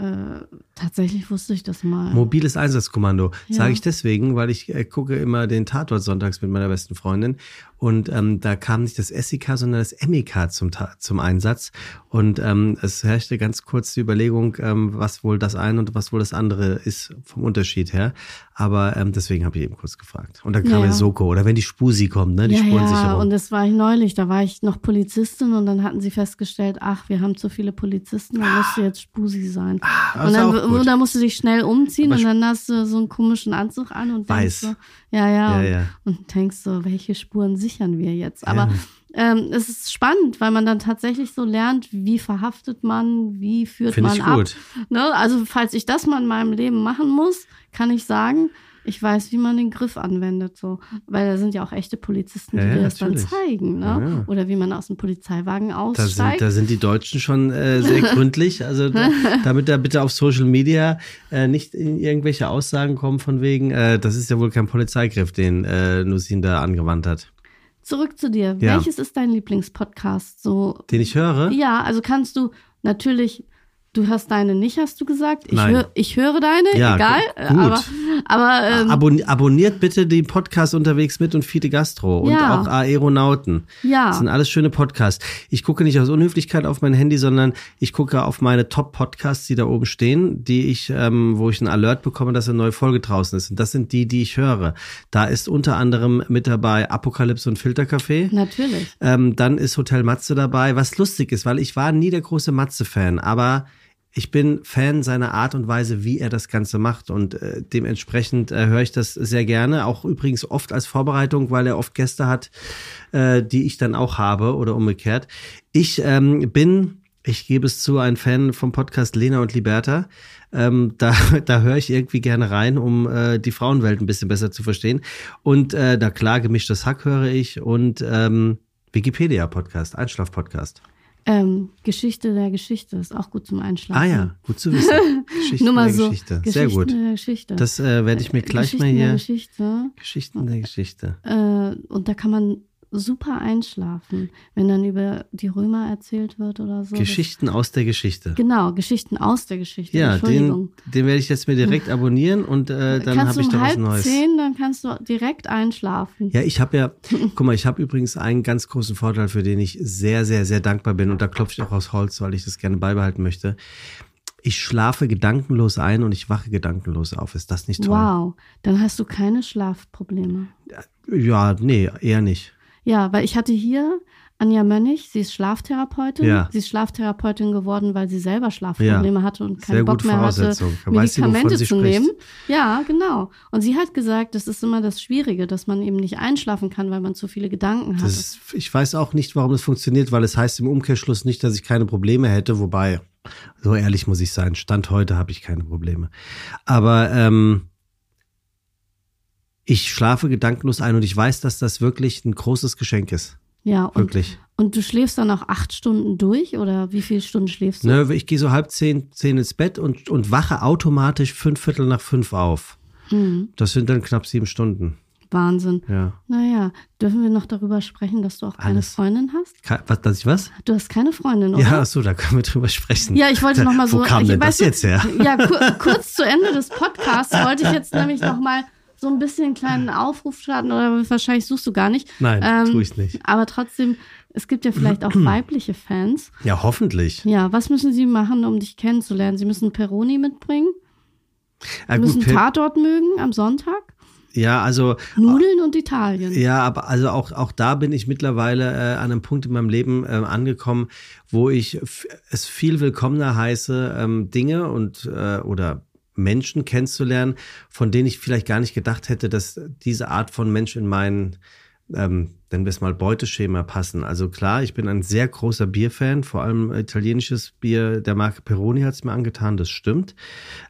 S1: Äh, tatsächlich wusste ich das mal.
S2: Mobiles Einsatzkommando. Ja. Sage ich deswegen, weil ich äh, gucke immer den Tatort sonntags mit meiner besten Freundin und ähm, da kam nicht das SEK, sondern das MEK zum, zum Einsatz. Und ähm, es herrschte ganz kurz die Überlegung, ähm, was wohl das eine und was wohl das andere ist vom Unterschied her. Aber ähm, deswegen habe ich eben kurz gefragt. Und dann kam ja, ja Soko oder wenn die Spusi kommt, ne, die ja, Spurensicherung. Ja,
S1: und das war ich neulich. Da war ich noch Polizistin und dann hatten sie festgestellt, ach, wir haben zu viele Polizisten, dann musst du jetzt Spusi sein. Ah, und dann, und dann musst du dich schnell umziehen Aber und dann hast du so einen komischen Anzug an und
S2: weiß.
S1: denkst so, ja, ja, ja, ja. Und denkst so, welche Spuren sichern wir jetzt? Aber ja. ähm, es ist spannend, weil man dann tatsächlich so lernt, wie verhaftet man, wie führt Find man ich ab. Gut. Ne? Also, falls ich das mal in meinem Leben machen muss, kann ich sagen, ich weiß, wie man den Griff anwendet, so. Weil da sind ja auch echte Polizisten, die ja, dir das dann zeigen, ne? Ja, Oder wie man aus dem Polizeiwagen aussteigt.
S2: Da sind, da sind die Deutschen schon äh, sehr gründlich. Also da, damit da bitte auf Social Media äh, nicht in irgendwelche Aussagen kommen von wegen, äh, das ist ja wohl kein Polizeigriff, den äh, Nusin da angewandt hat.
S1: Zurück zu dir. Welches ist dein Lieblingspodcast? So,
S2: den ich höre?
S1: Ja, also kannst du natürlich Du hörst deine nicht, hast du gesagt? Ich, Nein. Hör, ich höre deine, ja, egal. Gut. Aber, aber
S2: ähm, Abon abonniert bitte den Podcast unterwegs mit und Fiete Gastro und ja. auch Aeronauten. Ja. Das sind alles schöne Podcasts. Ich gucke nicht aus Unhöflichkeit auf mein Handy, sondern ich gucke auf meine Top-Podcasts, die da oben stehen, die ich, ähm, wo ich einen Alert bekomme, dass eine neue Folge draußen ist. Und das sind die, die ich höre. Da ist unter anderem mit dabei Apokalypse und Filtercafé.
S1: Natürlich.
S2: Ähm, dann ist Hotel Matze dabei, was lustig ist, weil ich war nie der große Matze-Fan, aber ich bin Fan seiner Art und Weise, wie er das Ganze macht und äh, dementsprechend äh, höre ich das sehr gerne. Auch übrigens oft als Vorbereitung, weil er oft Gäste hat, äh, die ich dann auch habe oder umgekehrt. Ich ähm, bin ich gebe es zu, ein Fan vom Podcast Lena und Liberta. Ähm, da da höre ich irgendwie gerne rein, um äh, die Frauenwelt ein bisschen besser zu verstehen. Und äh, da klar gemischtes Hack höre ich und ähm, Wikipedia-Podcast, Einschlaf-Podcast.
S1: Ähm, Geschichte der Geschichte ist auch gut zum Einschlafen.
S2: Ah ja, gut zu wissen. Geschichte
S1: Nur mal
S2: der
S1: so,
S2: Geschichte. Sehr
S1: Geschichten
S2: gut.
S1: Der Geschichte.
S2: Das äh, werde ich mir gleich
S1: Geschichten
S2: mal hier.
S1: Der Geschichte.
S2: Geschichten der Geschichte.
S1: Äh, und da kann man super einschlafen, wenn dann über die Römer erzählt wird oder so.
S2: Geschichten aus der Geschichte.
S1: Das, genau, Geschichten aus der Geschichte.
S2: Ja, den,
S1: Entschuldigung.
S2: den werde ich jetzt mir direkt abonnieren und äh, dann habe ich
S1: du
S2: da
S1: um
S2: was Neues.
S1: zehn, dann kannst du direkt einschlafen.
S2: Ja, ich habe ja, guck mal, ich habe übrigens einen ganz großen Vorteil, für den ich sehr, sehr, sehr dankbar bin und da klopfe ich auch aus Holz, weil ich das gerne beibehalten möchte. Ich schlafe gedankenlos ein und ich wache gedankenlos auf. Ist das nicht toll?
S1: Wow, dann hast du keine Schlafprobleme.
S2: Ja, nee, eher nicht.
S1: Ja, weil ich hatte hier Anja Mönnig, sie ist Schlaftherapeutin.
S2: Ja.
S1: Sie ist Schlaftherapeutin geworden, weil sie selber Schlafprobleme
S2: Ja.
S1: hatte und keinen
S2: Sehr
S1: Bock mehr hatte, Medikamente
S2: sie
S1: zu
S2: spricht.
S1: nehmen. Ja, genau. Und sie hat gesagt, das ist immer das Schwierige, dass man eben nicht einschlafen kann, weil man zu viele Gedanken hat.
S2: Das ist, ich weiß auch nicht, warum das funktioniert, weil es heißt im Umkehrschluss nicht, dass ich keine Probleme hätte, wobei, so ehrlich muss ich sein, Stand heute habe ich keine Probleme. Aber ähm, ich schlafe gedankenlos ein und ich weiß, dass das wirklich ein großes Geschenk ist.
S1: ja, und,
S2: Wirklich.
S1: und du schläfst dann auch acht Stunden durch oder wie viele Stunden schläfst du?
S2: Ne, ich gehe so halb zehn, zehn ins Bett und, und wache automatisch fünf Viertel nach fünf auf.
S1: Hm,
S2: Das sind dann knapp sieben Stunden.
S1: Wahnsinn.
S2: Ja.
S1: Naja, dürfen wir noch darüber sprechen, dass du auch keine
S2: Alles.
S1: Freundin hast?
S2: Ka- Was, dass ich was?
S1: Du hast keine Freundin, oder?
S2: Ja, so, da können wir drüber sprechen.
S1: Ja, ich wollte noch mal so.
S2: Wo kam
S1: ich,
S2: denn das
S1: du,
S2: jetzt her?
S1: Ja, ku kurz zu Ende des Podcasts wollte ich jetzt nämlich noch mal so ein bisschen einen kleinen Aufruf starten oder wahrscheinlich suchst du gar nicht.
S2: Nein,
S1: Ähm,
S2: tue ich nicht.
S1: Aber trotzdem, es gibt ja vielleicht auch weibliche Fans.
S2: Ja, hoffentlich.
S1: Ja, was müssen sie machen, um dich kennenzulernen? Sie müssen Peroni mitbringen,
S2: Ja,
S1: sie müssen Tatort mögen am Sonntag,
S2: ja, also
S1: Nudeln und Italien.
S2: Ja, aber also auch, auch da bin ich mittlerweile äh, an einem Punkt in meinem Leben äh, angekommen, wo ich es viel willkommener heiße, ähm, Dinge und äh, oder Menschen kennenzulernen, von denen ich vielleicht gar nicht gedacht hätte, dass diese Art von Mensch in mein, ähm, nennen wir es mal, Beuteschema passen. Also klar, ich bin ein sehr großer Bierfan, vor allem italienisches Bier der Marke Peroni hat es mir angetan, das stimmt.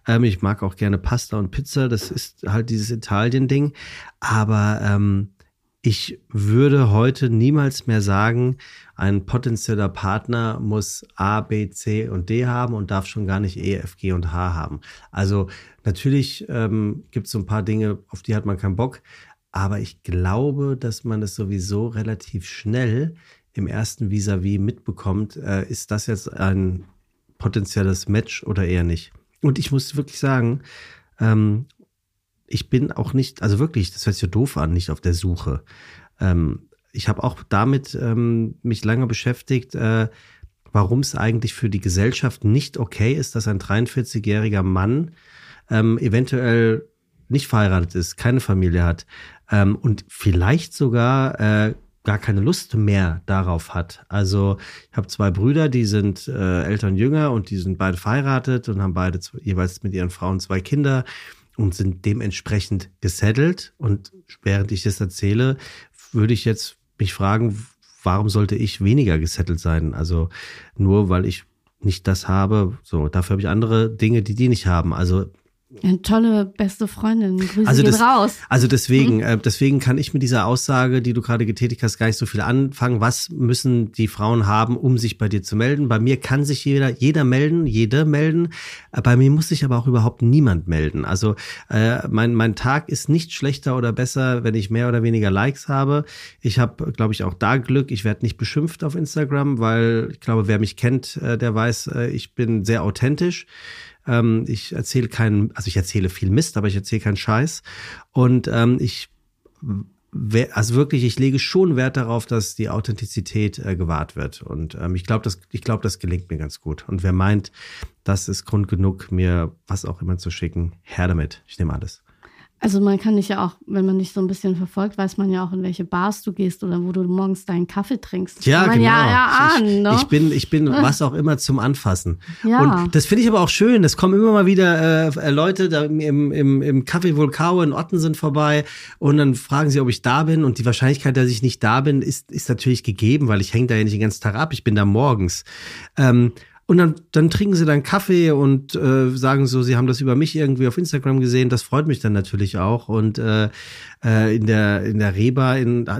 S2: Ähm, ich mag auch gerne Pasta und Pizza, das ist halt dieses Italien-Ding. Aber ähm, ich würde heute niemals mehr sagen, ein potenzieller Partner muss A, B, C und D haben und darf schon gar nicht E, F, G und H haben. Also natürlich ähm, gibt es so ein paar Dinge, auf die hat man keinen Bock. Aber ich glaube, dass man es sowieso relativ schnell im ersten Vis-à-vis mitbekommt. Äh, ist das jetzt ein potenzielles Match oder eher nicht? Und ich muss wirklich sagen, ähm, ich bin auch nicht, also wirklich, das hört sich so doof an, nicht auf der Suche. Ähm, ich habe auch damit ähm, mich lange beschäftigt, äh, warum es eigentlich für die Gesellschaft nicht okay ist, dass ein 43-jähriger Mann ähm, eventuell nicht verheiratet ist, keine Familie hat ähm, und vielleicht sogar äh, gar keine Lust mehr darauf hat. Also ich habe zwei Brüder, die sind äh, älter und jünger und die sind beide verheiratet und haben beide jeweils mit ihren Frauen zwei Kinder und sind dementsprechend gesettelt. Und während ich das erzähle, würde ich jetzt mich fragen, warum sollte ich weniger gesettelt sein? Also nur weil ich nicht das habe, so dafür habe ich andere Dinge, die die nicht haben. Also
S1: Eine tolle beste Freundin. Grüße
S2: Also das-
S1: raus.
S2: also deswegen, äh, deswegen kann ich mit dieser Aussage, die du gerade getätigt hast, gar nicht so viel anfangen. Was müssen die Frauen haben, um sich bei dir zu melden? Bei mir kann sich jeder, jeder melden, jede melden. Äh, Bei mir muss sich aber auch überhaupt niemand melden. Also äh, mein, mein Tag ist nicht schlechter oder besser, wenn ich mehr oder weniger Likes habe. Ich habe, glaube ich, auch da Glück. Ich werde nicht beschimpft auf Instagram, weil ich glaube, wer mich kennt, äh, der weiß, äh, ich bin sehr authentisch. Ähm, ich erzähle keinen, also ich erzähle viel Mist, aber ich erzähle keinen Scheiß. Und ähm, ich, also wirklich, ich lege schon Wert darauf, dass die Authentizität äh, gewahrt wird. Und ähm, ich glaube, das, ich glaube, das gelingt mir ganz gut. Und wer meint, das ist Grund genug, mir was auch immer zu schicken, her damit. Ich nehme alles.
S1: Also man kann dich ja auch, wenn man dich so ein bisschen verfolgt, weiß man ja auch, in welche Bars du gehst oder wo du morgens deinen Kaffee trinkst.
S2: Ja, genau.
S1: Ja, erahnen,
S2: ich,
S1: ne?
S2: ich bin, ich bin was auch immer zum Anfassen.
S1: Ja.
S2: Und das finde ich aber auch schön. Es kommen immer mal wieder äh, Leute da im, im, im Café Vulkau in Otten sind vorbei und dann fragen sie, ob ich da bin. Und die Wahrscheinlichkeit, dass ich nicht da bin, ist, ist natürlich gegeben, weil ich hänge da ja nicht den ganzen Tag ab. Ich bin da morgens. Ähm, und dann, dann trinken sie dann Kaffee und äh, sagen so, sie haben das über mich irgendwie auf Instagram gesehen. Das freut mich dann natürlich auch. Und äh, äh, in der in der Reba, in,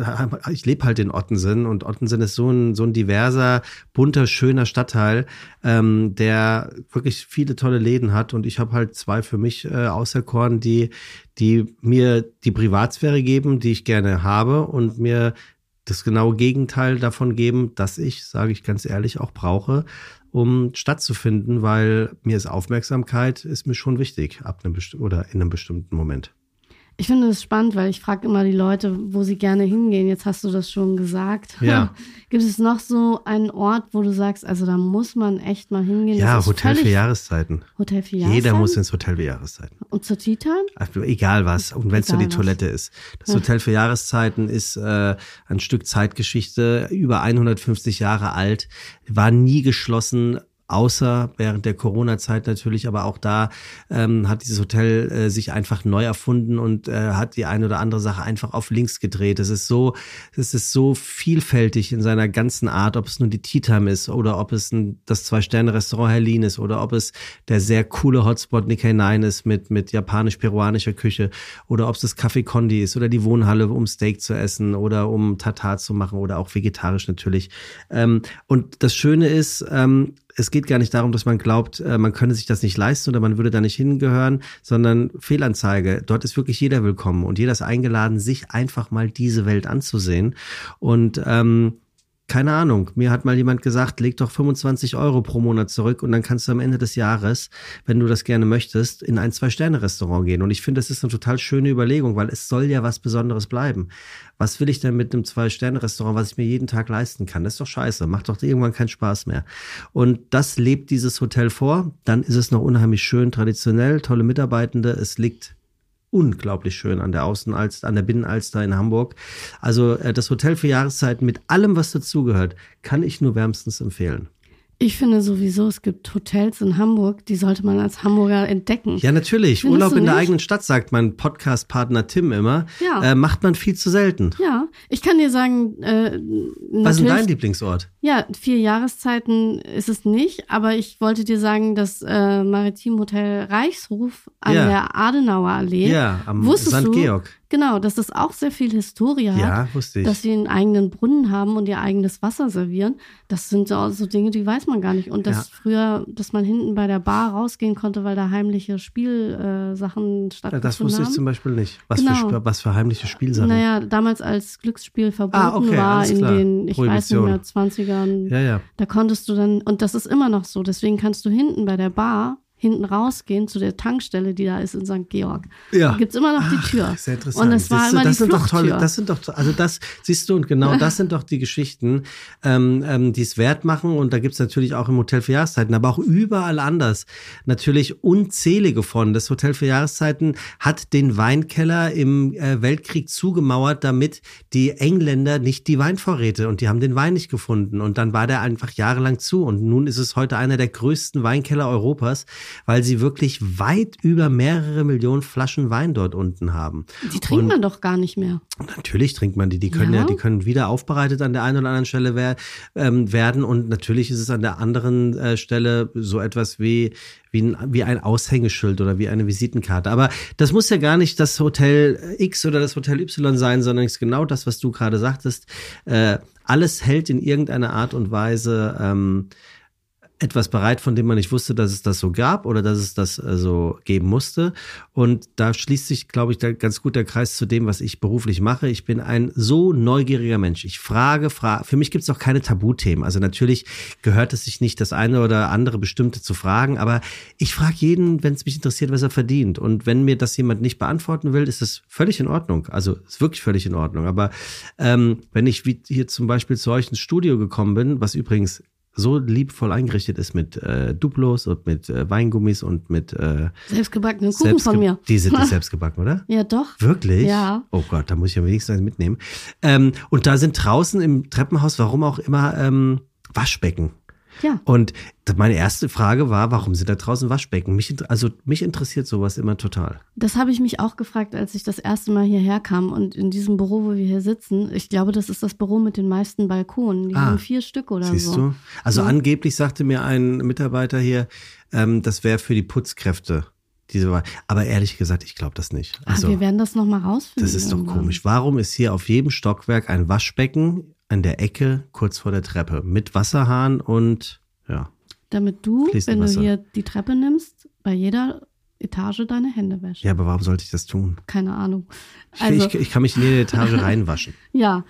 S2: ich lebe halt in Ottensen und Ottensen ist so ein so ein diverser, bunter, schöner Stadtteil, ähm, der wirklich viele tolle Läden hat. Und ich habe halt zwei für mich äh, auserkoren, die die mir die Privatsphäre geben, die ich gerne habe und mir das genaue Gegenteil davon geben, dass ich, sage ich ganz ehrlich, auch brauche, um stattzufinden, weil mir ist Aufmerksamkeit ist mir schon wichtig ab einem oder in einem bestimmten Moment.
S1: Ich finde es spannend, weil ich frage immer die Leute, wo sie gerne hingehen. Jetzt hast du das schon gesagt.
S2: Ja.
S1: Gibt es noch so einen Ort, wo du sagst, also da muss man echt mal hingehen?
S2: Ja, Hotel für Jahreszeiten.
S1: Hotel für Jahreszeiten.
S2: Jeder muss ins Hotel für Jahreszeiten.
S1: Und zur Tea Time?
S2: Also, egal was. Und wenn es nur die
S1: was.
S2: Toilette ist. Das Hotel für Jahreszeiten ist äh, ein Stück Zeitgeschichte, über 150 Jahre alt, war nie geschlossen, außer während der Corona-Zeit natürlich, aber auch da ähm, hat dieses Hotel äh, sich einfach neu erfunden und äh, hat die eine oder andere Sache einfach auf links gedreht. Es ist so, es ist so vielfältig in seiner ganzen Art, ob es nun die Tea Time ist oder ob es ein, das Zwei-Sterne-Restaurant Herlin ist oder ob es der sehr coole Hotspot Nikkei 9 ist mit, mit japanisch-peruanischer Küche oder ob es das Café Condi ist oder die Wohnhalle, um Steak zu essen oder um Tatar zu machen oder auch vegetarisch natürlich. Ähm, und das Schöne ist, ähm, es geht gar nicht darum, dass man glaubt, äh, man könne sich das nicht leisten oder man würde da nicht hingehören, sondern Fehlanzeige. Dort ist wirklich jeder willkommen und jeder ist eingeladen, sich einfach mal diese Welt anzusehen. Und ähm, keine Ahnung, mir hat mal jemand gesagt, leg doch 25 Euro pro Monat zurück und dann kannst du am Ende des Jahres, wenn du das gerne möchtest, in ein Zwei-Sterne-Restaurant gehen. Und ich finde, das ist eine total schöne Überlegung, weil es soll ja was Besonderes bleiben. Was will ich denn mit einem Zwei-Sterne-Restaurant, was ich mir jeden Tag leisten kann? Das ist doch scheiße, macht doch irgendwann keinen Spaß mehr. Und das lebt dieses Hotel vor. Dann ist es noch unheimlich schön, traditionell, tolle Mitarbeitende. Es liegt unglaublich schön an der Außenalster, an der Binnenalster in Hamburg. Also äh, das Hotel für Jahreszeiten mit allem, was dazugehört, kann ich nur wärmstens empfehlen.
S1: Ich finde sowieso, es gibt Hotels in Hamburg, die sollte man als Hamburger entdecken.
S2: Ja, natürlich.
S1: Findest
S2: Urlaub in der eigenen Stadt, sagt mein Podcast-Partner Tim immer.
S1: Ja.
S2: Äh, macht man viel zu selten.
S1: Ja, ich kann dir sagen, äh,
S2: Was ist denn dein Lieblingsort?
S1: Ja, vier Jahreszeiten ist es nicht, aber ich wollte dir sagen, das äh, Maritim Reichshof an
S2: ja.
S1: der Adenauer Allee.
S2: Ja, am
S1: wusstest
S2: St.
S1: Du,
S2: Georg.
S1: Genau, dass das auch sehr viel Historie hat.
S2: Ja, wusste ich.
S1: Dass sie einen eigenen Brunnen haben und ihr eigenes Wasser servieren. Das sind so, so Dinge, die weiß man gar nicht. Und dass
S2: ja.
S1: früher, dass man hinten bei der Bar rausgehen konnte, weil da heimliche Spielsachen äh, stattgefunden haben.
S2: das wusste ich zum Beispiel nicht. Was,
S1: genau.
S2: für, was für heimliche Spielsachen?
S1: Naja, damals als Glücksspiel verboten
S2: ah, okay,
S1: war in den, ich weiß nicht mehr, 20er 90ern.
S2: Ja, ja.
S1: Da konntest du dann, und das ist immer noch so, deswegen kannst du hinten bei der Bar hinten rausgehen zu der Tankstelle, die da ist in St. Georg.
S2: Ja.
S1: Da gibt's immer noch die Tür.
S2: Sehr interessant.
S1: Und es war
S2: du,
S1: immer
S2: das
S1: die
S2: sind doch tolle, das sind doch, also das siehst du und genau das sind doch die Geschichten, ähm, ähm, die es wert machen. Und da gibt's natürlich auch im Hotel für Jahreszeiten, aber auch überall anders natürlich unzählige von. Das Hotel für Jahreszeiten hat den Weinkeller im äh, Weltkrieg zugemauert, damit die Engländer nicht die Weinvorräte und die haben den Wein nicht gefunden. Und dann war der einfach jahrelang zu. Und nun ist es heute einer der größten Weinkeller Europas, weil sie wirklich weit über mehrere Millionen Flaschen Wein dort unten haben.
S1: Die trinkt
S2: Und-
S1: man doch gar nicht mehr.
S2: Natürlich trinkt man die. Die können ja,
S1: Ja.
S2: die können wieder aufbereitet an der einen oder anderen Stelle wer, ähm, werden. Und natürlich ist es an der anderen äh, Stelle so etwas wie, wie, ein, wie ein Aushängeschild oder wie eine Visitenkarte. Aber das muss ja gar nicht das Hotel X oder das Hotel Y sein, sondern es ist genau das, was du gerade sagtest. Äh, alles hält in irgendeiner Art und Weise ähm, etwas bereit, von dem man nicht wusste, dass es das so gab oder dass es das äh, so geben musste. Und da schließt sich, glaube ich, ganz gut der Kreis zu dem, was ich beruflich mache. Ich bin ein so neugieriger Mensch. Ich frage, frage. Für mich gibt es auch keine Tabuthemen. Also natürlich gehört es sich nicht, das eine oder andere bestimmte zu fragen, aber ich frage jeden, wenn es mich interessiert, was er verdient. Und wenn mir das jemand nicht beantworten will, ist es völlig in Ordnung. Also ist wirklich völlig in Ordnung. Aber ähm, wenn ich wie hier zum Beispiel zu euch ins Studio gekommen bin, was übrigens so liebevoll eingerichtet ist mit äh, Duplos und mit äh, Weingummis und mit äh,
S1: selbstgebackenen Kuchen selbstge von mir.
S2: Die sind nicht selbstgebacken, oder?
S1: Ja, doch.
S2: Wirklich?
S1: Ja.
S2: Oh Gott, da muss ich ja wenigstens eins mitnehmen. Ähm, und da sind draußen im Treppenhaus, warum auch immer, ähm, Waschbecken.
S1: Ja.
S2: Und meine erste Frage war, warum sind da draußen Waschbecken? Mich, also mich interessiert sowas immer total.
S1: Das habe ich mich auch gefragt, als ich das erste Mal hierher kam und in diesem Büro, wo wir hier sitzen. Ich glaube, das ist das Büro mit den meisten Balkonen. Die ah, haben vier Stück oder
S2: siehst
S1: so.
S2: Siehst du? Also ja. angeblich sagte mir ein Mitarbeiter hier, ähm, das wäre für die Putzkräfte. Diese, aber ehrlich gesagt, ich glaube das nicht.
S1: Ah, also, ah, wir werden das nochmal rausfinden.
S2: Das ist doch komisch. Warum ist hier auf jedem Stockwerk ein Waschbecken an der Ecke kurz vor der Treppe mit Wasserhahn und ja.
S1: Damit du, wenn du hier die Treppe nimmst, bei jeder Etage deine Hände wäschst.
S2: Ja, aber warum sollte ich das tun?
S1: Keine Ahnung.
S2: Also, ich, ich kann mich in jede Etage reinwaschen.
S1: Ja,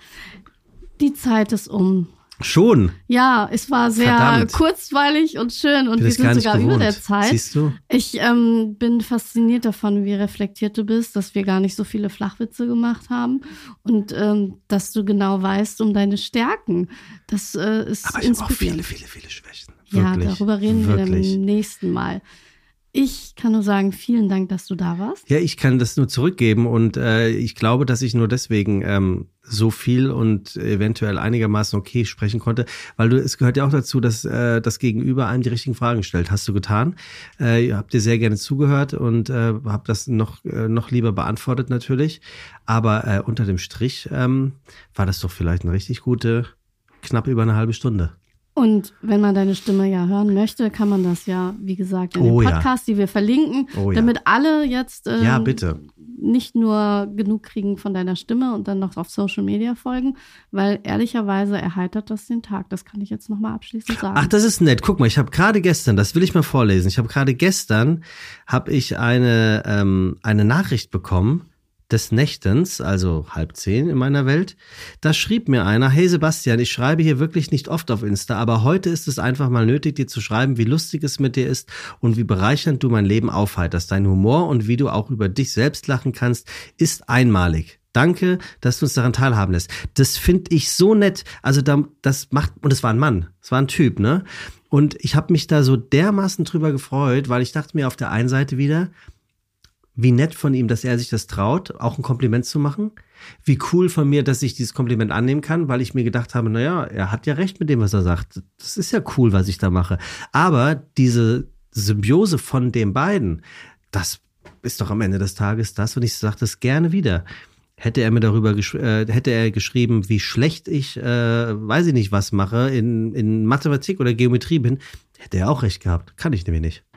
S1: die Zeit ist um.
S2: Schon.
S1: Ja, es war sehr Verdammt. kurzweilig und schön und wir sind sogar gewohnt. über der Zeit.
S2: Siehst du?
S1: Ich ähm, bin fasziniert davon, wie reflektiert du bist, dass wir gar nicht so viele Flachwitze gemacht haben und ähm, dass du genau weißt um deine Stärken. Das äh, ist
S2: Aber ich habe auch viele, viele, viele Schwächen.
S1: Wirklich. Ja, darüber reden Wirklich. wir dann nächsten Mal. Ich kann nur sagen, vielen Dank, dass du da warst.
S2: Ja, ich kann das nur zurückgeben und äh, ich glaube, dass ich nur deswegen ähm, so viel und eventuell einigermaßen okay sprechen konnte, weil du es gehört ja auch dazu, dass äh, das Gegenüber einem die richtigen Fragen stellt. Hast du getan? Äh, ihr habt dir sehr gerne zugehört und äh, habt das noch äh, noch lieber beantwortet natürlich. Aber äh, unter dem Strich ähm, war das doch vielleicht eine richtig gute knapp über eine halbe Stunde.
S1: Und wenn man deine Stimme ja hören möchte, kann man das ja, wie gesagt, in oh, den Podcast, ja. die wir verlinken, oh, damit ja. alle jetzt
S2: ähm, ja, bitte.
S1: nicht nur genug kriegen von deiner Stimme und dann noch auf Social Media folgen, weil ehrlicherweise erheitert das den Tag. Das kann ich jetzt nochmal abschließend sagen.
S2: Ach, das ist nett. Guck mal, ich habe gerade gestern, das will ich mal vorlesen. Ich habe gerade gestern habe ich eine ähm, eine Nachricht bekommen des Nächtens, also halb zehn in meiner Welt, da schrieb mir einer, hey Sebastian, ich schreibe hier wirklich nicht oft auf Insta, aber heute ist es einfach mal nötig, dir zu schreiben, wie lustig es mit dir ist und wie bereichernd du mein Leben aufheiterst. Dein Humor und wie du auch über dich selbst lachen kannst, ist einmalig. Danke, dass du uns daran teilhaben lässt. Das finde ich so nett. Also da, das macht, und es war ein Mann, es war ein Typ, ne? Und ich habe mich da so dermaßen drüber gefreut, weil ich dachte mir auf der einen Seite wieder, wie nett von ihm, dass er sich das traut, auch ein Kompliment zu machen. Wie cool von mir, dass ich dieses Kompliment annehmen kann, weil ich mir gedacht habe, naja, er hat ja recht mit dem, was er sagt. Das ist ja cool, was ich da mache. Aber diese Symbiose von den beiden, das ist doch am Ende des Tages das, und ich sage das gerne wieder. Hätte er mir darüber äh, hätte er geschrieben, wie schlecht ich, äh, weiß ich nicht, was mache, in, in Mathematik oder Geometrie bin, hätte er auch recht gehabt. Kann ich nämlich nicht.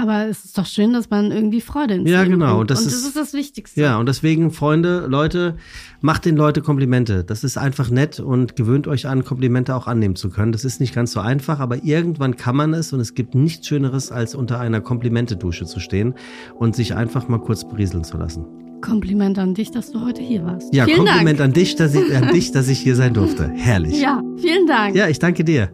S1: Aber es ist doch schön, dass man irgendwie Freude ins
S2: Ja, genau.
S1: Und
S2: das,
S1: und das ist, ist, das Wichtigste.
S2: Ja, und deswegen, Freunde, Leute, macht den Leute Komplimente. Das ist einfach nett und gewöhnt euch an, Komplimente auch annehmen zu können. Das ist nicht ganz so einfach, aber irgendwann kann man es und es gibt nichts Schöneres, als unter einer Komplimentedusche zu stehen und sich einfach mal kurz berieseln zu lassen.
S1: Kompliment an dich, dass du heute hier warst.
S2: Ja,
S1: vielen
S2: Kompliment
S1: Dank.
S2: an dich, dass ich, an dich, dass ich hier sein durfte. Herrlich.
S1: Ja, vielen Dank.
S2: Ja, ich danke dir.